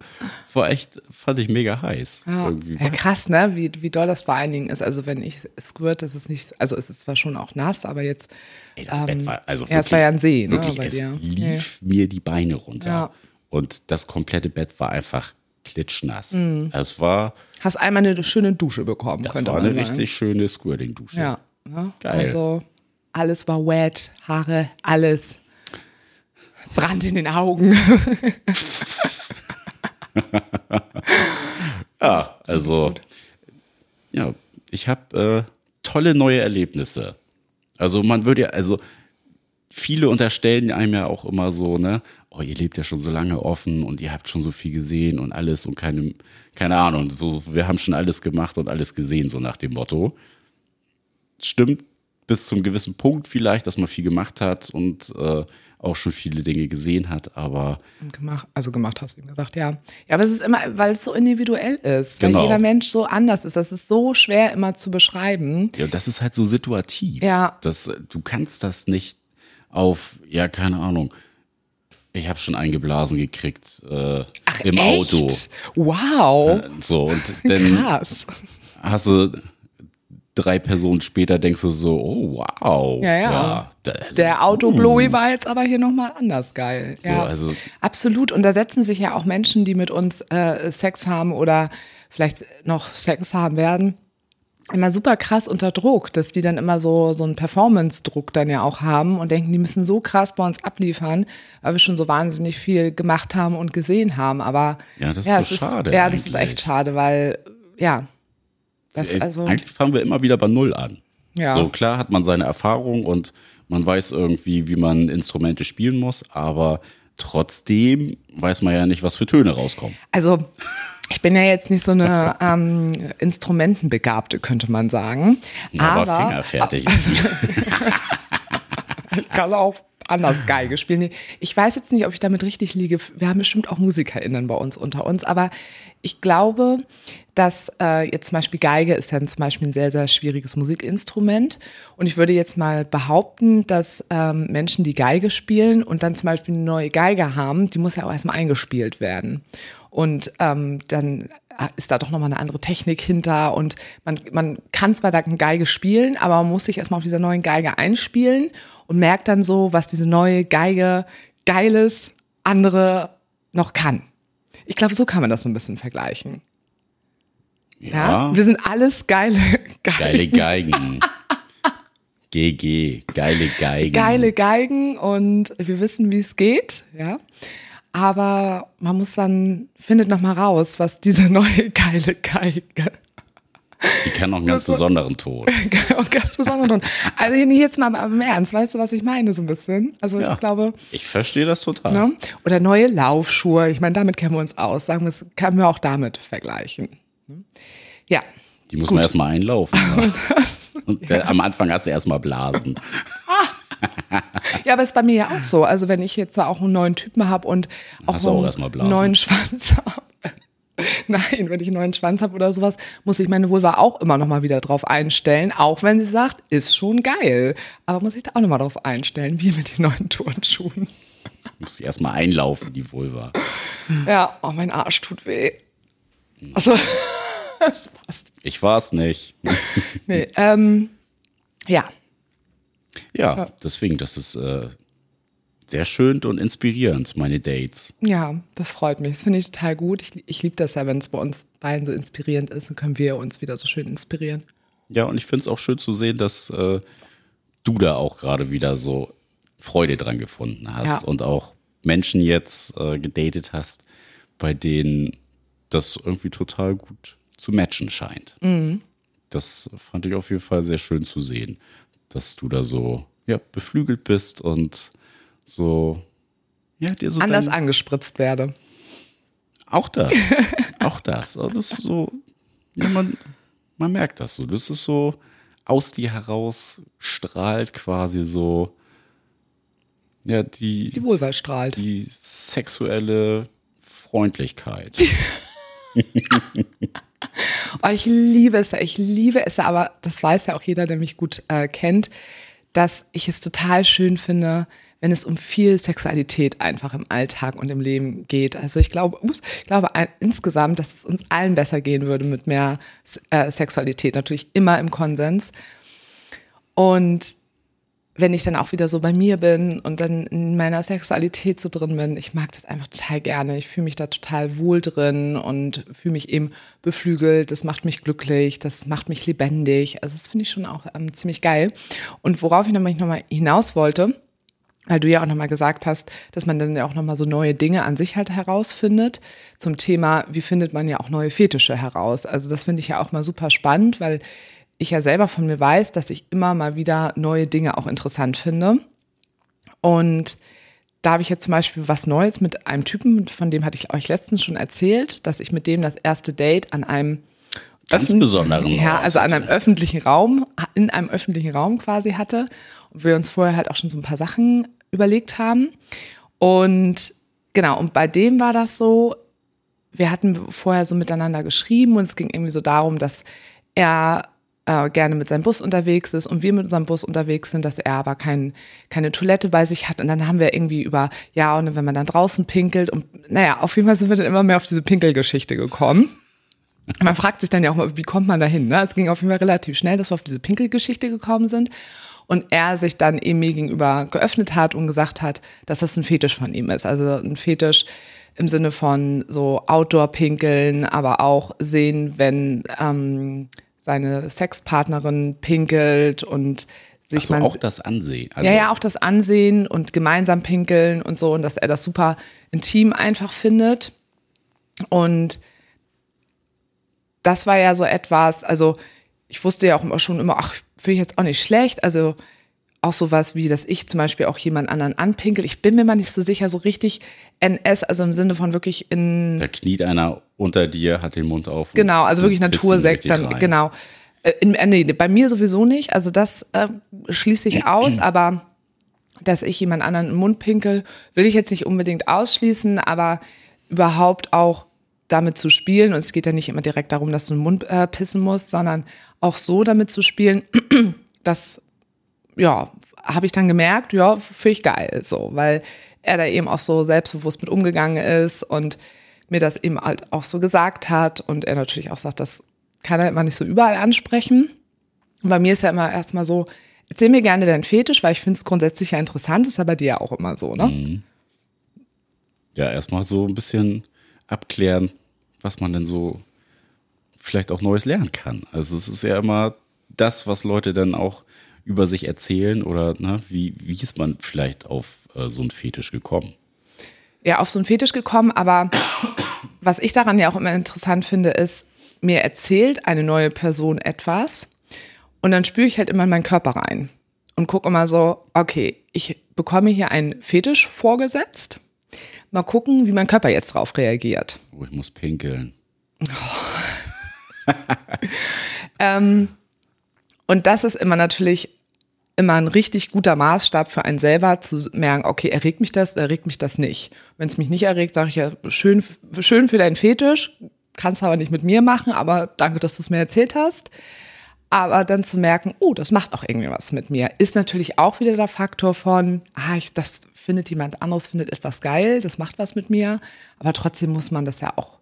war echt, fand ich mega heiß. Ja, ja krass, ne? Wie, wie doll das bei einigen ist. Also wenn ich squirt, das ist nicht, also es ist zwar schon auch nass, aber jetzt. Ey, das ähm, Bett war, also ja, es war ja ein See, ne, Wirklich, bei es dir. lief mir die Beine runter. Ja. Und das komplette Bett war einfach klitschnass. Mhm. Es war, Hast einmal eine schöne Dusche bekommen, das war eine sagen. richtig schöne Squirting-Dusche. Ja. ja. Geil. Also alles war wet, Haare, alles. Brand in den Augen. (laughs) Ja, also, ja, ich habe äh, tolle neue Erlebnisse. Also man würde ja, also viele unterstellen einem ja auch immer so, ne, oh, ihr lebt ja schon so lange offen und ihr habt schon so viel gesehen und alles und keine, keine Ahnung, so, wir haben schon alles gemacht und alles gesehen, so nach dem Motto. Stimmt bis zum gewissen Punkt vielleicht, dass man viel gemacht hat und äh, auch schon viele Dinge gesehen hat, aber Und gemacht, also gemacht hast du ihm gesagt, ja. Ja, aber es ist immer, weil es so individuell ist, Genau. weil jeder Mensch so anders ist. Das ist so schwer immer zu beschreiben. Ja, das ist halt so situativ. Ja. Das, du kannst das nicht auf, ja, keine Ahnung. Ich habe schon eingeblasen gekriegt äh, Ach, im echt? Auto. Wow. So, und dann Krass. hast du drei Personen später denkst du so, oh wow. Ja, ja. da- Der Autoblowy war jetzt aber hier nochmal anders geil. ja, also- absolut. Und da setzen sich ja auch Menschen, die mit uns äh, Sex haben oder vielleicht noch Sex haben werden, immer super krass unter Druck, dass die dann immer so, so einen Performance-Druck dann ja auch haben und denken, die müssen so krass bei uns abliefern, weil wir schon so wahnsinnig viel gemacht haben und gesehen haben. Aber Ja, das ist so schade Ja, das ist echt schade, weil, ja, das also. Eigentlich fangen wir immer wieder bei Null an. Ja. So klar hat man seine Erfahrung und man weiß irgendwie, wie man Instrumente spielen muss, aber trotzdem weiß man ja nicht, was für Töne rauskommen. Also ich bin ja jetzt nicht so eine (laughs) ähm, Instrumentenbegabte, könnte man sagen. Aber, aber fingerfertig. (laughs) ich kann auch anders Geige spielen. Ich weiß jetzt nicht, ob ich damit richtig liege. Wir haben bestimmt auch MusikerInnen bei uns unter uns, aber ich glaube, dass äh, jetzt zum Beispiel Geige ist ja zum Beispiel ein sehr, sehr schwieriges Musikinstrument. Und ich würde jetzt mal behaupten, dass ähm, Menschen, die Geige spielen und dann zum Beispiel eine neue Geige haben, die muss ja auch erstmal eingespielt werden. Und ähm, dann ist da doch nochmal eine andere Technik hinter und man, man kann zwar da eine Geige spielen, aber man muss sich erstmal auf dieser neuen Geige einspielen und merkt dann so, was diese neue Geige geiles andere noch kann. Ich glaube, so kann man das so ein bisschen vergleichen. Ja, wir sind alles geile, (laughs) Geile Geigen. GG, geile Geigen. geile Geigen und wir wissen, wie es geht, ja. Aber man muss dann, findet noch mal raus, was diese neue (laughs) geile Geige Die kann auch einen ganz besonderen Ton. (laughs) ganz besonders. Also hier- jetzt mal im Ernst, weißt du, was ich meine so ein bisschen? Also Ja. ich glaube, Ich verstehe das total. ne? oder neue Laufschuhe, ich meine, damit kennen wir uns aus, sagen wir, können wir auch damit vergleichen. Ne? Ja, Die muss man erstmal einlaufen. (laughs) Ne? Und der, am Anfang hast du erstmal Blasen. Ja, aber ist bei mir ja auch so. Also wenn ich jetzt auch einen neuen Typen habe und auch, Hast auch einen neuen Schwanz habe. (laughs) Nein, wenn ich einen neuen Schwanz habe oder sowas, muss ich meine Vulva auch immer noch mal wieder drauf einstellen, auch wenn sie sagt, ist schon geil. Aber muss ich da auch noch mal drauf einstellen, wie mit den neuen Turnschuhen. Muss die erstmal einlaufen, die Vulva. Ja, oh, mein Arsch tut weh. Also, das passt. Ich war's nicht. (laughs) Nee, ähm, ja, Ja, deswegen, das ist äh, sehr schön und inspirierend, meine Dates. ja, das freut mich. Das finde ich total gut. Ich, ich liebe das ja, wenn es bei uns beiden so inspirierend ist, dann können wir uns wieder so schön inspirieren. Ja, und ich finde es auch schön zu sehen, dass äh, du da auch gerade wieder so Freude dran gefunden hast Ja. und auch Menschen jetzt äh, gedatet hast, bei denen das irgendwie total gut zu matchen scheint. Mhm. Das fand ich auf jeden Fall sehr schön zu sehen, dass du da so ja, beflügelt bist und so ja, dir so Anders angespritzt werde. auch das. (laughs) auch das. Also Das ist so, ja, man, man merkt das so. Das ist so aus dir heraus strahlt quasi so, ja, die, Die Vulva strahlt. die sexuelle Freundlichkeit. (laughs) (laughs) Oh, ich liebe es, ich liebe es, aber das weiß ja auch jeder, der mich gut äh, kennt, dass ich es total schön finde, wenn es um viel Sexualität einfach im Alltag und im Leben geht. Also ich glaube, ups, ich glaube ein, insgesamt, dass es uns allen besser gehen würde mit mehr äh, Sexualität, natürlich immer im Konsens. Und wenn ich dann auch wieder so bei mir bin und dann in meiner Sexualität so drin bin, ich mag das einfach total gerne. Ich fühle mich da total wohl drin und fühle mich eben beflügelt. Das macht mich glücklich, das macht mich lebendig. Also das finde ich schon auch ähm, ziemlich geil. Und worauf ich nochmal noch mal hinaus wollte, weil du ja auch nochmal gesagt hast, dass man dann ja auch nochmal so neue Dinge an sich halt herausfindet. Zum Thema, wie findet man ja auch neue Fetische heraus. Also das finde ich ja auch mal super spannend, weil ich ja selber von mir weiß, dass ich immer mal wieder neue Dinge auch interessant finde. Und da habe ich jetzt zum Beispiel was Neues mit einem Typen, von dem hatte ich euch letztens schon erzählt, dass ich mit dem das erste Date an einem Ganz besonderen Ja, also an einem öffentlichen Raum, in einem öffentlichen Raum quasi hatte. Und wir uns vorher halt auch schon so ein paar Sachen überlegt haben. Und genau, und bei dem war das so, wir hatten vorher so miteinander geschrieben und es ging irgendwie so darum, dass er äh, gerne mit seinem Bus unterwegs ist und wir mit unserem Bus unterwegs sind, dass er aber kein, keine Toilette bei sich hat. Und dann haben wir irgendwie über, ja, und wenn man dann draußen pinkelt und naja, auf jeden Fall sind wir dann immer mehr auf diese Pinkelgeschichte gekommen. Man fragt sich dann ja auch mal, wie kommt man da hin? Ne? Es ging auf jeden Fall relativ schnell, dass wir auf diese Pinkelgeschichte gekommen sind. Und er sich dann eben mir gegenüber geöffnet hat und gesagt hat, dass das ein Fetisch von ihm ist. Also ein Fetisch im Sinne von so Outdoor-Pinkeln, aber auch sehen, wenn ähm, seine Sexpartnerin pinkelt und sich Ach so, man auch das Ansehen. Also, ja, ja, auch das Ansehen und gemeinsam pinkeln und so und dass er das super intim einfach findet. Und das war ja so etwas, also ich wusste ja auch immer schon immer, ach, finde ich jetzt auch nicht schlecht. Also auch sowas wie, dass ich zum Beispiel auch jemand anderen anpinkel. Ich bin mir mal nicht so sicher, so richtig NS, also im Sinne von wirklich in. Da kniet einer unter dir, hat den Mund auf. Genau, also wirklich Natursekt dann, rein. genau. Äh, In, äh, nee, bei mir sowieso nicht, also das äh, schließe ich aus, (clears throat) aber dass ich jemand anderen im Mund pinkel, will ich jetzt nicht unbedingt ausschließen, aber überhaupt auch damit zu spielen, und es geht ja nicht immer direkt darum, dass du im Mund äh, pissen musst, sondern auch so damit zu spielen, (clears throat) das, ja, habe ich dann gemerkt, ja, finde ich geil, so, weil er da eben auch so selbstbewusst mit umgegangen ist und mir das eben halt auch so gesagt hat und er natürlich auch sagt, das kann er immer nicht so überall ansprechen. Und bei mir ist ja immer erstmal so, erzähl mir gerne deinen Fetisch, weil ich finde es grundsätzlich ja interessant, ist ja bei dir ja auch immer so, ne? Ja, erstmal so ein bisschen abklären, was man denn so vielleicht auch Neues lernen kann. Also es ist ja immer das, was Leute dann auch über sich erzählen oder ne, wie, wie ist man vielleicht auf äh, so einen Fetisch gekommen? ja, auf so einen Fetisch gekommen, aber was ich daran ja auch immer interessant finde, ist, mir erzählt eine neue Person etwas und dann spüre ich halt immer in meinen Körper rein und gucke immer so, okay, ich bekomme hier einen Fetisch vorgesetzt. Mal gucken, wie mein Körper jetzt drauf reagiert. Oh, ich muss pinkeln. (laughs) Und das ist immer natürlich immer ein richtig guter Maßstab für einen selber zu merken, okay, erregt mich das, erregt mich das nicht. Wenn es mich nicht erregt, sage ich ja, schön, schön für deinen Fetisch, kannst aber nicht mit mir machen, aber danke, dass du es mir erzählt hast. Aber dann zu merken, oh, das macht auch irgendwie was mit mir, ist natürlich auch wieder der Faktor von, ah, ich, das findet jemand anderes, findet etwas geil, das macht was mit mir. Aber trotzdem muss man das ja auch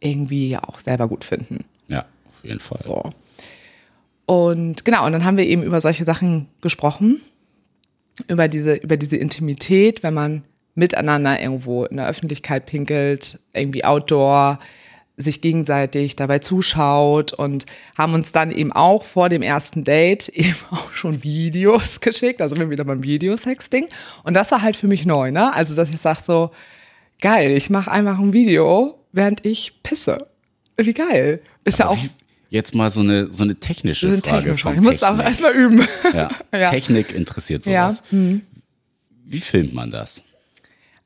irgendwie ja auch selber gut finden. Ja, auf jeden Fall. So. Und genau, und dann haben wir eben über solche Sachen gesprochen, über diese, über diese Intimität, wenn man miteinander irgendwo in der Öffentlichkeit pinkelt, irgendwie outdoor, sich gegenseitig dabei zuschaut und haben uns dann eben auch vor dem ersten Date (laughs) eben auch schon Videos geschickt, also wir wieder beim Videosexting. Und das war halt für mich neu, ne? Also, dass ich sag so, geil, ich mache einfach ein Video, während ich pisse. Wie geil. Ist ja auch Wie, jetzt mal so eine, so eine technische eine Frage. von Frage. Ich muss auch Technik. erstmal üben. Ja. (laughs) Ja. Technik interessiert Ja. sowas. Wie filmt man das?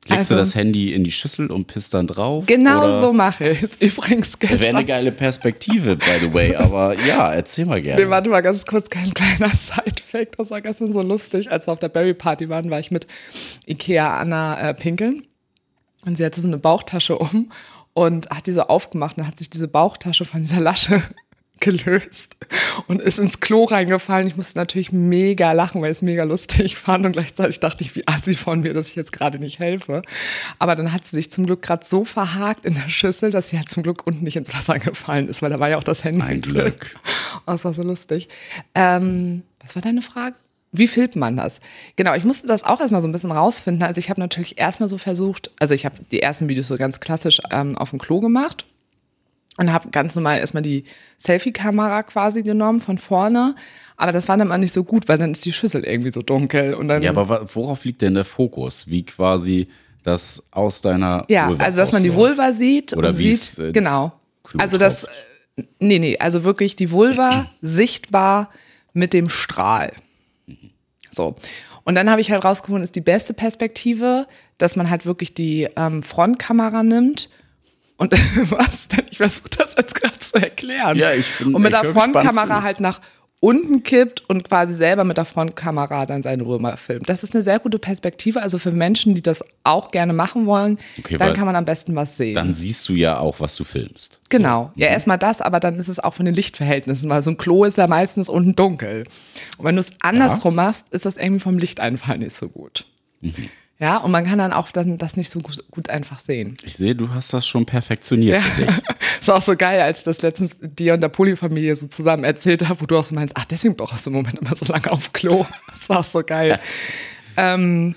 Legst Also- du das Handy in die Schüssel und pisst dann drauf? Genau oder? so mache ich es. (laughs) Übrigens Wäre eine gestern. geile Perspektive, by the way. Aber ja, erzähl mal gerne. Nee, warte mal ganz kurz, kein kleiner (laughs) Side-Fact. Das war gestern so lustig. Als wir auf der Berry-Party waren, war ich mit Ikea Anna äh, pinkeln. Und sie hatte so eine Bauchtasche um und hat die so aufgemacht und hat sich diese Bauchtasche von dieser Lasche gelöst und ist ins Klo reingefallen. Ich musste natürlich mega lachen, weil ich es mega lustig fand und gleichzeitig dachte ich, wie assi von mir, dass ich jetzt gerade nicht helfe. Aber dann hat sie sich zum Glück gerade so verhakt in der Schüssel, dass sie halt zum Glück unten nicht ins Wasser gefallen ist, weil da war ja auch das Handy Ein drin. Glück. Oh, das war so lustig. Ähm, was war deine Frage? Wie filmt man das? Genau, ich musste das auch erstmal so ein bisschen rausfinden. Also ich habe natürlich erstmal so versucht, also ich habe die ersten Videos so ganz klassisch ähm, auf dem Klo gemacht und habe ganz normal erstmal die Selfie-Kamera quasi genommen von vorne. Aber das war dann mal nicht so gut, weil dann ist die Schüssel irgendwie so dunkel. Und dann, Ja, aber worauf liegt denn der Fokus? Wie quasi das aus deiner Ja, Vulva also dass man die? Vulva sieht Oder und wie sieht, es, äh, genau. Also das, nee, nee, also wirklich die Vulva (clears throat) sichtbar mit dem Strahl. So. Und dann habe ich halt rausgefunden, ist die beste Perspektive, dass man halt wirklich die ähm, Frontkamera nimmt und (laughs) was denn? Ich versuche das jetzt gerade zu erklären. Ja, ich bin- Und mit der Frontkamera halt nach unten kippt und quasi selber mit der Frontkamera dann seine Römer filmt. Das ist eine sehr gute Perspektive. Also für Menschen, die das auch gerne machen wollen, Okay, dann kann man am besten was sehen. Dann siehst du ja auch, was du filmst. Genau. Ja, erstmal das, aber dann ist es auch von den Lichtverhältnissen, weil so ein Klo ist ja meistens unten dunkel. Und wenn du es andersrum machst, ist das irgendwie vom Lichteinfall nicht so gut. Ja, und man kann dann auch dann das nicht so gut, einfach sehen. Ich sehe, du hast das schon perfektioniert für dich. (laughs) ist auch so geil, als ich das letztens dir und der Polyfamilie so zusammen erzählt habe, wo du auch so meinst, ach, deswegen brauchst du im Moment immer so lange auf Klo. (laughs) Das war auch so geil. ähm,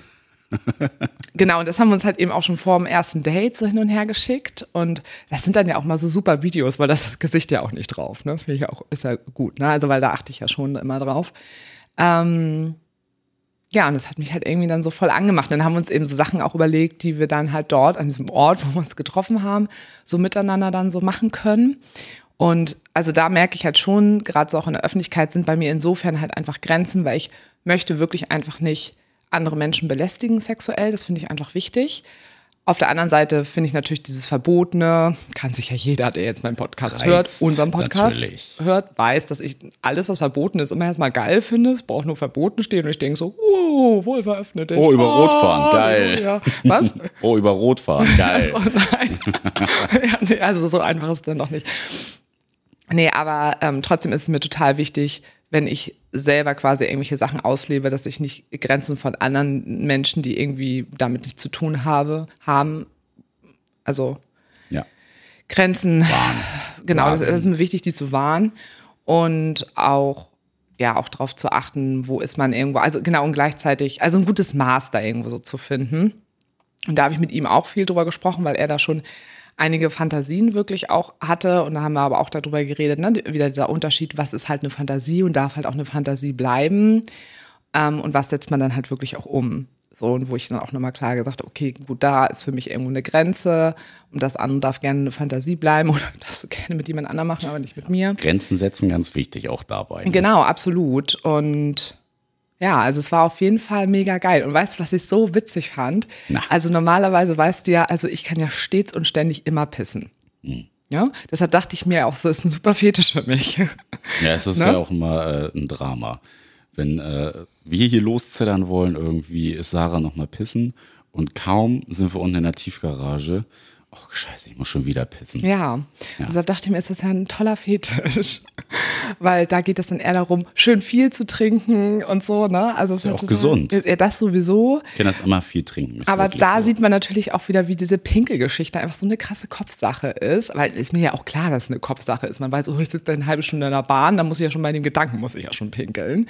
(laughs) genau, und das haben wir uns halt eben auch schon vor dem ersten Date so hin und her geschickt. Und das sind dann ja auch mal so super Videos, weil das Gesicht ja auch nicht drauf, ne? Finde ich auch, ist ja gut, ne? Also, weil da achte ich ja schon immer drauf. Ähm, ja, und das hat mich halt irgendwie dann so voll angemacht. Dann haben wir uns eben so Sachen auch überlegt, die wir dann halt dort an diesem Ort, wo wir uns getroffen haben, so miteinander dann so machen können. Und also da merke ich halt schon, gerade so auch in der Öffentlichkeit sind bei mir insofern halt einfach Grenzen, weil ich möchte wirklich einfach nicht andere Menschen belästigen sexuell. Das finde ich einfach wichtig. Auf der anderen Seite finde ich natürlich dieses Verbotene, kann sich ja jeder, der jetzt meinen Podcast Reizt, hört, unseren Podcast natürlich. hört, weiß, dass ich alles, was verboten ist, immer erstmal geil finde. Es braucht nur verboten stehen und ich denke so, uh, wohl veröffnet. (laughs) Oh, über Rot fahren, (laughs) geil. Ja. Was? Oh, über Rot fahren, geil. Oh nein. (laughs) ja, nee, also so einfach ist es dann doch nicht. Nee, aber ähm, trotzdem ist es mir total wichtig, wenn ich selber quasi irgendwelche Sachen auslebe, dass ich nicht Grenzen von anderen Menschen, die irgendwie damit nichts zu tun habe, haben. Also Ja. Grenzen, genau, das, Wahren. das ist mir wichtig, die zu wahren und auch ja auch darauf zu achten, wo ist man irgendwo, also genau und gleichzeitig, also ein gutes Maß da irgendwo so zu finden. Und da habe ich mit ihm auch viel drüber gesprochen, weil er da schon einige Fantasien wirklich auch hatte. Und da haben wir aber auch darüber geredet, ne? wieder dieser Unterschied, was ist halt eine Fantasie und darf halt auch eine Fantasie bleiben. Ähm, und was setzt man dann halt wirklich auch um. So, und wo ich dann auch nochmal klar gesagt habe, okay, gut, da ist für mich irgendwo eine Grenze und das andere darf gerne eine Fantasie bleiben (laughs) oder darfst du gerne mit jemand anderem machen, aber nicht mit mir. Grenzen setzen ganz wichtig auch dabei. Genau, absolut. Und ja, also es war auf jeden Fall mega geil. Und weißt du, was ich so witzig fand? Na. Also normalerweise weißt du ja, also ich kann ja stets und ständig immer pissen. Hm. Ja, deshalb dachte ich mir auch so, ist ein super Fetisch für mich. Ja, es ist Ne? ja auch immer äh, ein Drama. Wenn äh, wir hier loszittern wollen, irgendwie ist Sarah noch mal pissen und kaum sind wir unten in der Tiefgarage. Oh, scheiße, ich muss schon wieder pissen. Ja, deshalb dachte ich mir, ist das ja ein toller Fetisch. (laughs) Weil da geht es dann eher darum, schön viel zu trinken und so, ne? Also es ja auch total- gesund. Ja, das sowieso. Ich kann das immer viel trinken. ist Aber da so. sieht man natürlich auch wieder, wie diese Pinkelgeschichte einfach so eine krasse Kopfsache ist. Weil ist mir ja auch klar, dass es eine Kopfsache ist. Man weiß, oh, ich sitze eine halbe Stunde in der Bahn, da muss ich ja schon bei dem Gedanken, muss ich ja schon pinkeln.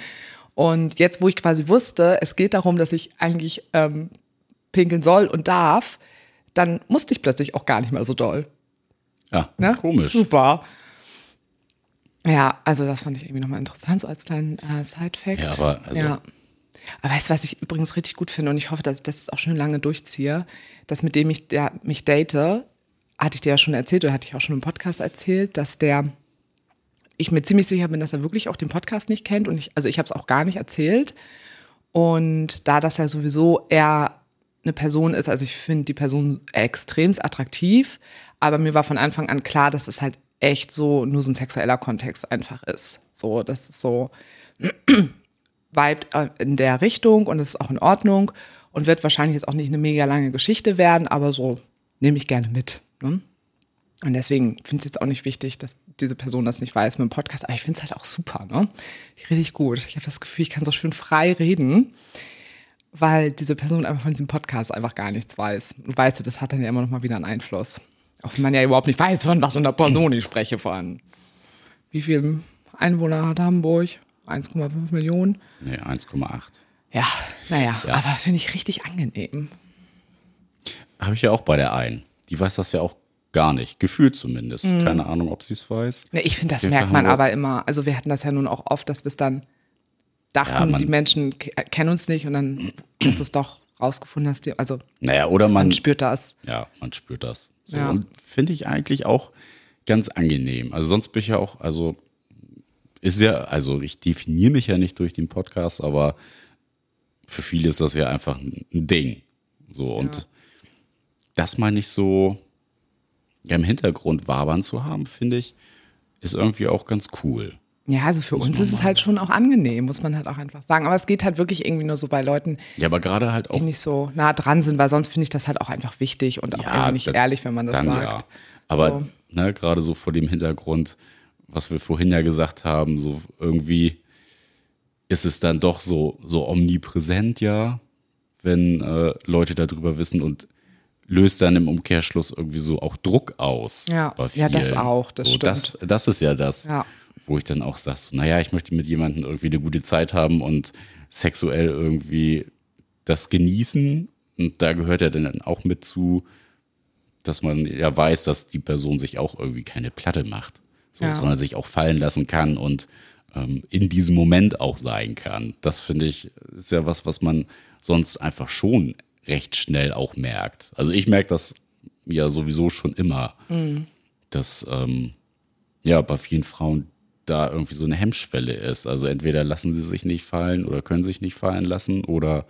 Und jetzt, wo ich quasi wusste, es geht darum, dass ich eigentlich ähm, pinkeln soll und darf, dann musste ich plötzlich auch gar nicht mehr so doll. ja, Ne? komisch. Super. Ja, also das fand ich irgendwie nochmal interessant, so als kleinen äh, Side-Fact. Ja, aber also- Ja. Aber weißt du, was ich übrigens richtig gut finde und ich hoffe, dass ich das auch schon lange durchziehe, dass mit dem ich der, mich date, hatte ich dir ja schon erzählt oder hatte ich auch schon im Podcast erzählt, dass der, ich mir ziemlich sicher bin, dass er wirklich auch den Podcast nicht kennt und ich, also ich habe es auch gar nicht erzählt. Und da das ja sowieso eher eine Person ist, also ich finde die Person extremst attraktiv, aber mir war von Anfang an klar, dass es halt echt so nur so ein sexueller Kontext einfach ist. So, das ist so (clears throat) vibet äh, in der Richtung und es ist auch in Ordnung und wird wahrscheinlich jetzt auch nicht eine mega lange Geschichte werden, aber so nehme ich gerne mit. Ne? Und deswegen finde ich es jetzt auch nicht wichtig, dass diese Person das nicht weiß mit dem Podcast. Aber ich finde es halt auch super, ne? Richtig gut. Ich habe das Gefühl, ich kann so schön frei reden, weil diese Person einfach von diesem Podcast einfach gar nichts weiß. Und weißt du, das hat dann ja immer noch mal wieder einen Einfluss. Auch wenn man ja überhaupt nicht weiß, von was für einer Person ich spreche. Von wie viele Einwohner hat Hamburg? 1,5 Millionen. Nee, 1,8. Ja, naja, Ja. aber finde ich richtig angenehm. Habe ich ja auch bei der einen. Die weiß das ja auch gar nicht. Gefühlt zumindest. Mhm. Keine Ahnung, ob sie es weiß. Ne, ich finde, das merkt man wir- aber immer. Also wir hatten das ja nun auch oft, dass wir es dann dachten, Ja, die Menschen ke- kennen uns nicht und dann ist es doch rausgefunden, dass die, also Naja, oder man, man spürt das. ja, man spürt das. So, Ja. Und finde ich eigentlich auch ganz angenehm. Also sonst bin ich ja auch, also ist ja, also ich definiere mich ja nicht durch den Podcast, aber für viele ist das ja einfach ein Ding. So und das mal nicht so ja, im Hintergrund wabern zu haben, finde ich, ist irgendwie auch ganz cool. Ja, also für uns ist es halt schon auch angenehm, muss man halt auch einfach sagen. Aber es geht halt wirklich irgendwie nur so bei Leuten, Ja, aber gerade halt auch die nicht so nah dran sind, weil sonst finde ich das halt auch einfach wichtig und auch irgendwie nicht da- ehrlich, wenn man das dann sagt. Ja. Aber So. ne, gerade so vor dem Hintergrund, was wir vorhin ja gesagt haben, so irgendwie ist es dann doch so, so omnipräsent, ja, wenn äh, Leute darüber wissen und löst dann im Umkehrschluss irgendwie so auch Druck aus. Ja. Ja, das auch, das so, Das, das ist ja das, Ja. Wo ich dann auch sage, so, naja, ich möchte mit jemandem irgendwie eine gute Zeit haben und sexuell irgendwie das genießen. Und da gehört ja dann auch mit zu, dass man ja weiß, dass die Person sich auch irgendwie keine Platte macht, so, Ja. sondern sich auch fallen lassen kann und ähm, in diesem Moment auch sein kann. Das finde ich ist ja was, was man sonst einfach schon recht schnell auch merkt. Also ich merke das ja sowieso schon immer, dass ähm, ja bei vielen Frauen da irgendwie so eine Hemmschwelle ist. Also entweder lassen sie sich nicht fallen oder können sich nicht fallen lassen oder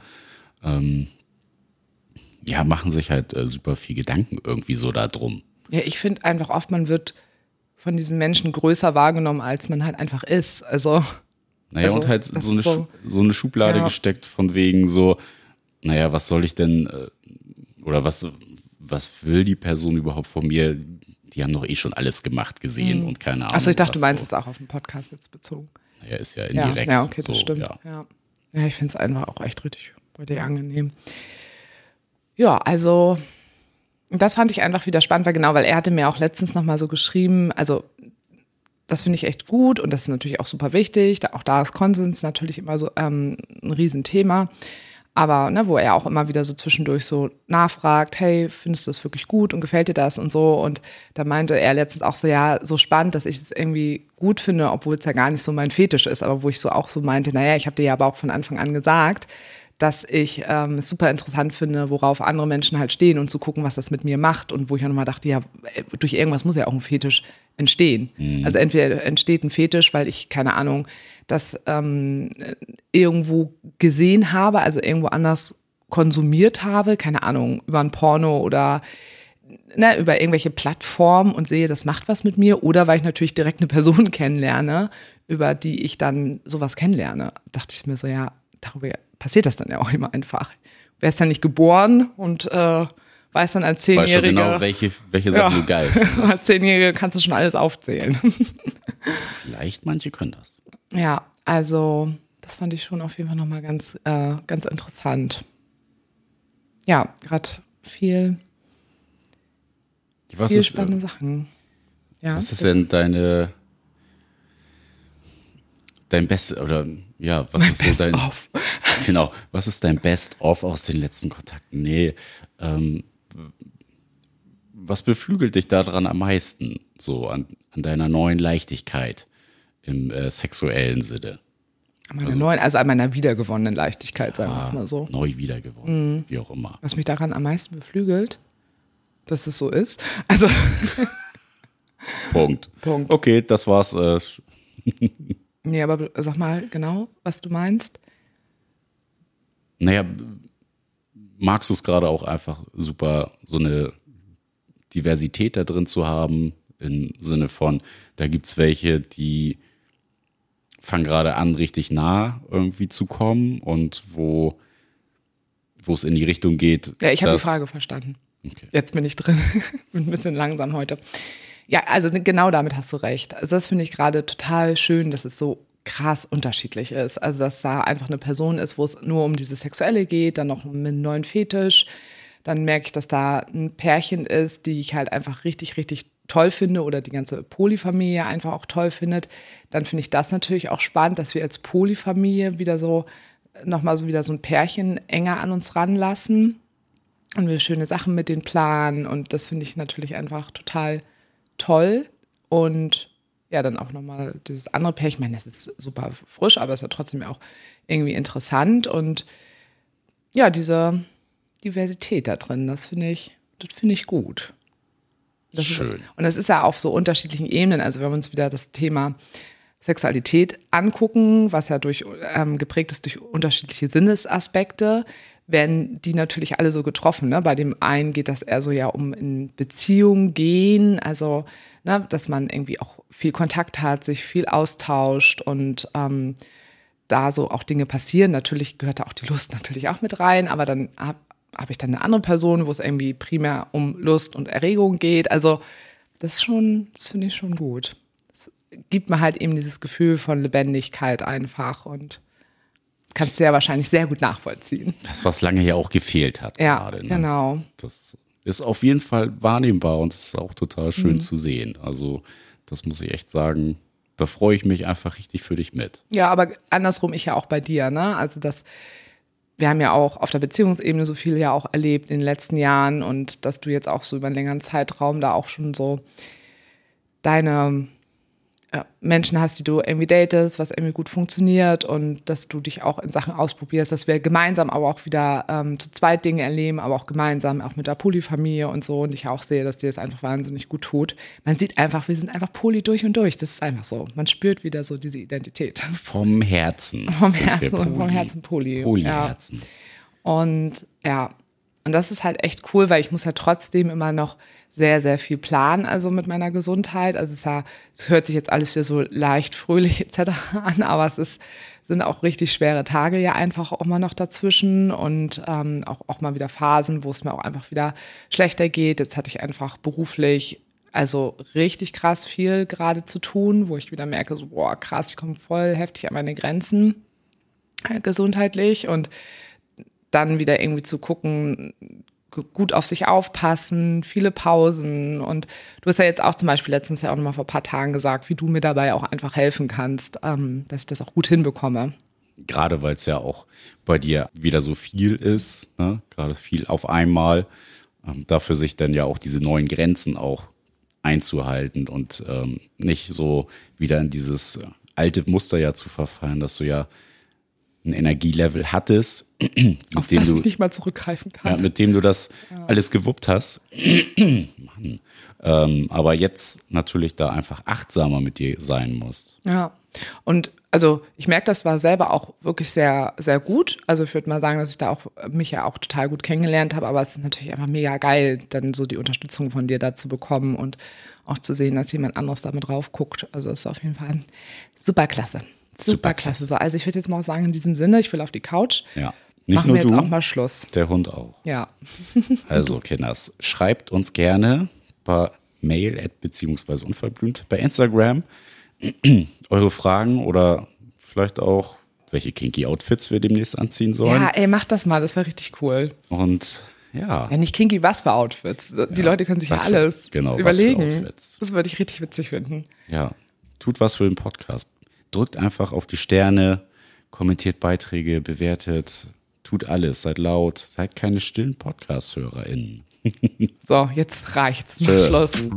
ähm, ja, machen sich halt äh, super viel Gedanken irgendwie so da drum. Ja, ich finde einfach oft, man wird von diesen Menschen größer wahrgenommen, als man halt einfach ist. Also, Naja, Also, und halt so eine, so- so eine Schublade Ja. gesteckt von wegen so, naja, was soll ich denn, äh, oder was, was will die Person überhaupt von mir? Die haben doch eh schon alles gemacht, gesehen und keine Ahnung. achso, ich dachte, du meinst so. es auch auf den Podcast jetzt bezogen. Naja, ist ja Ja, indirekt. ja okay, das so, stimmt. Ja. Ja, ja. ich finde es einfach auch echt richtig, richtig angenehm. Ja, also das fand ich einfach wieder spannend, weil genau, weil er hatte mir auch letztens nochmal so geschrieben, also das finde ich echt gut und das ist natürlich auch super wichtig. Auch da ist Konsens natürlich immer so ähm, ein Riesenthema. Aber ne, wo er auch immer wieder so zwischendurch so nachfragt, hey, findest du das wirklich gut und gefällt dir das und so. Und da meinte er letztens auch so, ja, so spannend, dass ich es irgendwie gut finde, obwohl es ja gar nicht so mein Fetisch ist. Aber wo ich so auch so meinte, naja, ich habe dir ja aber auch von Anfang an gesagt, dass ich ähm, es super interessant finde, worauf andere Menschen halt stehen und zu gucken, was das mit mir macht. Und wo ich auch nochmal dachte, ja, äh, durch irgendwas muss ja auch ein Fetisch entstehen. Also entweder entsteht ein Fetisch, weil ich, keine Ahnung, das ähm, irgendwo gesehen habe, also irgendwo anders konsumiert habe, keine Ahnung, über ein Porno oder ne, über irgendwelche Plattformen und sehe, das macht was mit mir, oder weil ich natürlich direkt eine Person (laughs) kennenlerne, über die ich dann sowas kennenlerne, dachte ich mir so, ja, darüber passiert das dann ja auch immer einfach. Wer ist dann nicht geboren und äh, weiß dann als Weißt Zehnjährige, genau, welche, welche Sachen Ja. du geil findest. als Zehnjährige kannst du schon alles aufzählen. (laughs) Vielleicht manche können das. Ja, also das fand ich schon auf jeden Fall nochmal ganz, äh, ganz interessant. Ja, gerade viel, Was viel ist, spannende äh, Sachen. Ja, was ist denn deine dein Best oder ja, was ist Best so dein of. (laughs) genau, was ist dein Best of aus den letzten Kontakten? Nee, ähm, was beflügelt dich daran am meisten so an, an deiner neuen Leichtigkeit im äh, sexuellen Sinne? an meiner neuen, also an meiner wiedergewonnenen Leichtigkeit, sagen wir es mal so. Neu wiedergewonnen, Mhm. wie auch immer. Was mich daran am meisten beflügelt, dass es so ist. Also, (laughs) Punkt. Punkt. Okay, das war's. Äh, (laughs) nee, aber sag mal genau, was du meinst. Naja, magst du es gerade auch einfach super, so eine Diversität da drin zu haben, im Sinne von, da gibt's welche, die fangen gerade an, richtig nah irgendwie zu kommen und wo, wo es in die Richtung geht. Ja, ich habe die Frage verstanden. Okay. Jetzt bin ich drin. (laughs) bin ein bisschen langsam heute. Ja, also genau damit hast du recht. Also das finde ich gerade total schön, dass es so krass unterschiedlich ist. Also dass da einfach eine Person ist, wo es nur um dieses Sexuelle geht, dann noch mit einem neuen Fetisch. Dann merke ich, dass da ein Pärchen ist, die ich halt einfach richtig, richtig toll finde oder die ganze Polyfamilie einfach auch toll findet. Dann finde ich das natürlich auch spannend, dass wir als Polyfamilie wieder so nochmal so wieder so ein Pärchen enger an uns ranlassen und wir schöne Sachen mit den planen und das finde ich natürlich einfach total toll und ja, dann auch nochmal dieses andere Pärchen, ich meine, das ist super frisch, aber es ist ja trotzdem auch irgendwie interessant und ja, diese Diversität da drin, das finde ich, das finde ich gut. Das Schön. Ist, und das ist ja auf so unterschiedlichen Ebenen, also wenn wir uns wieder das Thema Sexualität angucken, was ja durch ähm, geprägt ist durch unterschiedliche Sinnesaspekte, werden die natürlich alle so getroffen. Ne? Bei dem einen geht das eher so ja um in Beziehung gehen, also ne, dass man irgendwie auch viel Kontakt hat, sich viel austauscht und ähm, da so auch Dinge passieren. Natürlich gehört da auch die Lust natürlich auch mit rein, aber dann habe hab ich dann eine andere Person, wo es irgendwie primär um Lust und Erregung geht. Also das ist schon, das finde ich schon gut. Es gibt mir halt eben dieses Gefühl von Lebendigkeit einfach und kannst du ja wahrscheinlich sehr gut nachvollziehen. Das, was lange ja auch gefehlt hat. Ja, gerade, ne? genau. Das ist auf jeden Fall wahrnehmbar und es ist auch total schön Mhm. zu sehen. Also, das muss ich echt sagen. Da freue ich mich einfach richtig für dich mit. Ja, aber andersrum ich ja auch bei dir, ne? Also das, wir haben ja auch auf der Beziehungsebene so viel ja auch erlebt in den letzten Jahren und dass du jetzt auch so über einen längeren Zeitraum da auch schon so deine Menschen hast, die du irgendwie datest, was irgendwie gut funktioniert und dass du dich auch in Sachen ausprobierst, dass wir gemeinsam aber auch wieder ähm, zu zweit Dinge erleben, aber auch gemeinsam, auch mit der Polyfamilie und so und ich auch sehe, dass dir das einfach wahnsinnig gut tut. Man sieht einfach, wir sind einfach Poly durch und durch. Das ist einfach so. Man spürt wieder so diese Identität. Vom Herzen. (laughs) Vom Herzen, vom. Herzen Poly. Ja. Polyherzen. Und ja, und das ist halt echt cool, weil ich muss ja trotzdem immer noch sehr, sehr viel planen, also mit meiner Gesundheit. Also es, ja, es hört sich jetzt alles wieder so leicht fröhlich (laughs) etc. an, aber es ist, sind auch richtig schwere Tage ja einfach auch mal noch dazwischen und ähm, auch, auch mal wieder Phasen, wo es mir auch einfach wieder schlechter geht. Jetzt hatte ich einfach beruflich also richtig krass viel gerade zu tun, wo ich wieder merke, so, boah, krass, ich komme voll heftig an meine Grenzen äh, gesundheitlich und dann wieder irgendwie zu gucken, gut auf sich aufpassen, viele Pausen. Und du hast ja jetzt auch zum Beispiel letztens ja auch noch mal vor ein paar Tagen gesagt, wie du mir dabei auch einfach helfen kannst, ähm, dass ich das auch gut hinbekomme. Gerade weil es ja auch bei dir wieder so viel ist, ne? gerade viel auf einmal. Ähm, dafür sich dann ja auch diese neuen Grenzen auch einzuhalten und ähm, nicht so wieder in dieses alte Muster ja zu verfallen, dass du ja ein Energielevel hattest, mit Auf dem du ich nicht mal zurückgreifen kann. ja, mit dem du das alles gewuppt hast. Mann. Ähm, aber jetzt natürlich da einfach achtsamer mit dir sein musst. Ja. Und also ich merke, das war selber auch wirklich sehr, sehr gut. Also ich würde mal sagen, dass ich da auch mich ja auch total gut kennengelernt habe, aber es ist natürlich einfach mega geil, dann so die Unterstützung von dir da zu bekommen und auch zu sehen, dass jemand anderes damit drauf guckt. Also das ist auf jeden Fall super klasse. Super Superklasse. klasse. So, also ich würde jetzt mal sagen, in diesem Sinne, ich will auf die Couch. Ja. Nicht Machen nur wir jetzt du, auch mal Schluss. der Hund auch. Ja. (laughs) Also, Kinders, schreibt uns gerne bei Mail at beziehungsweise unverblümt bei Instagram (clears throat) eure Fragen oder vielleicht auch, welche kinky Outfits wir demnächst anziehen sollen. Ja, ey, mach das mal, das wäre richtig cool. Und ja, Ja, nicht kinky, was für Outfits. Die Leute können sich ja für- alles genau, für überlegen. Outfits. Das würde ich richtig witzig finden. ja, tut was für den Podcast. Drückt einfach auf die Sterne, kommentiert Beiträge, bewertet, tut alles, seid laut, seid keine stillen Podcast-HörerInnen. (laughs) So, jetzt reicht's. Mach Tschö. Schluss.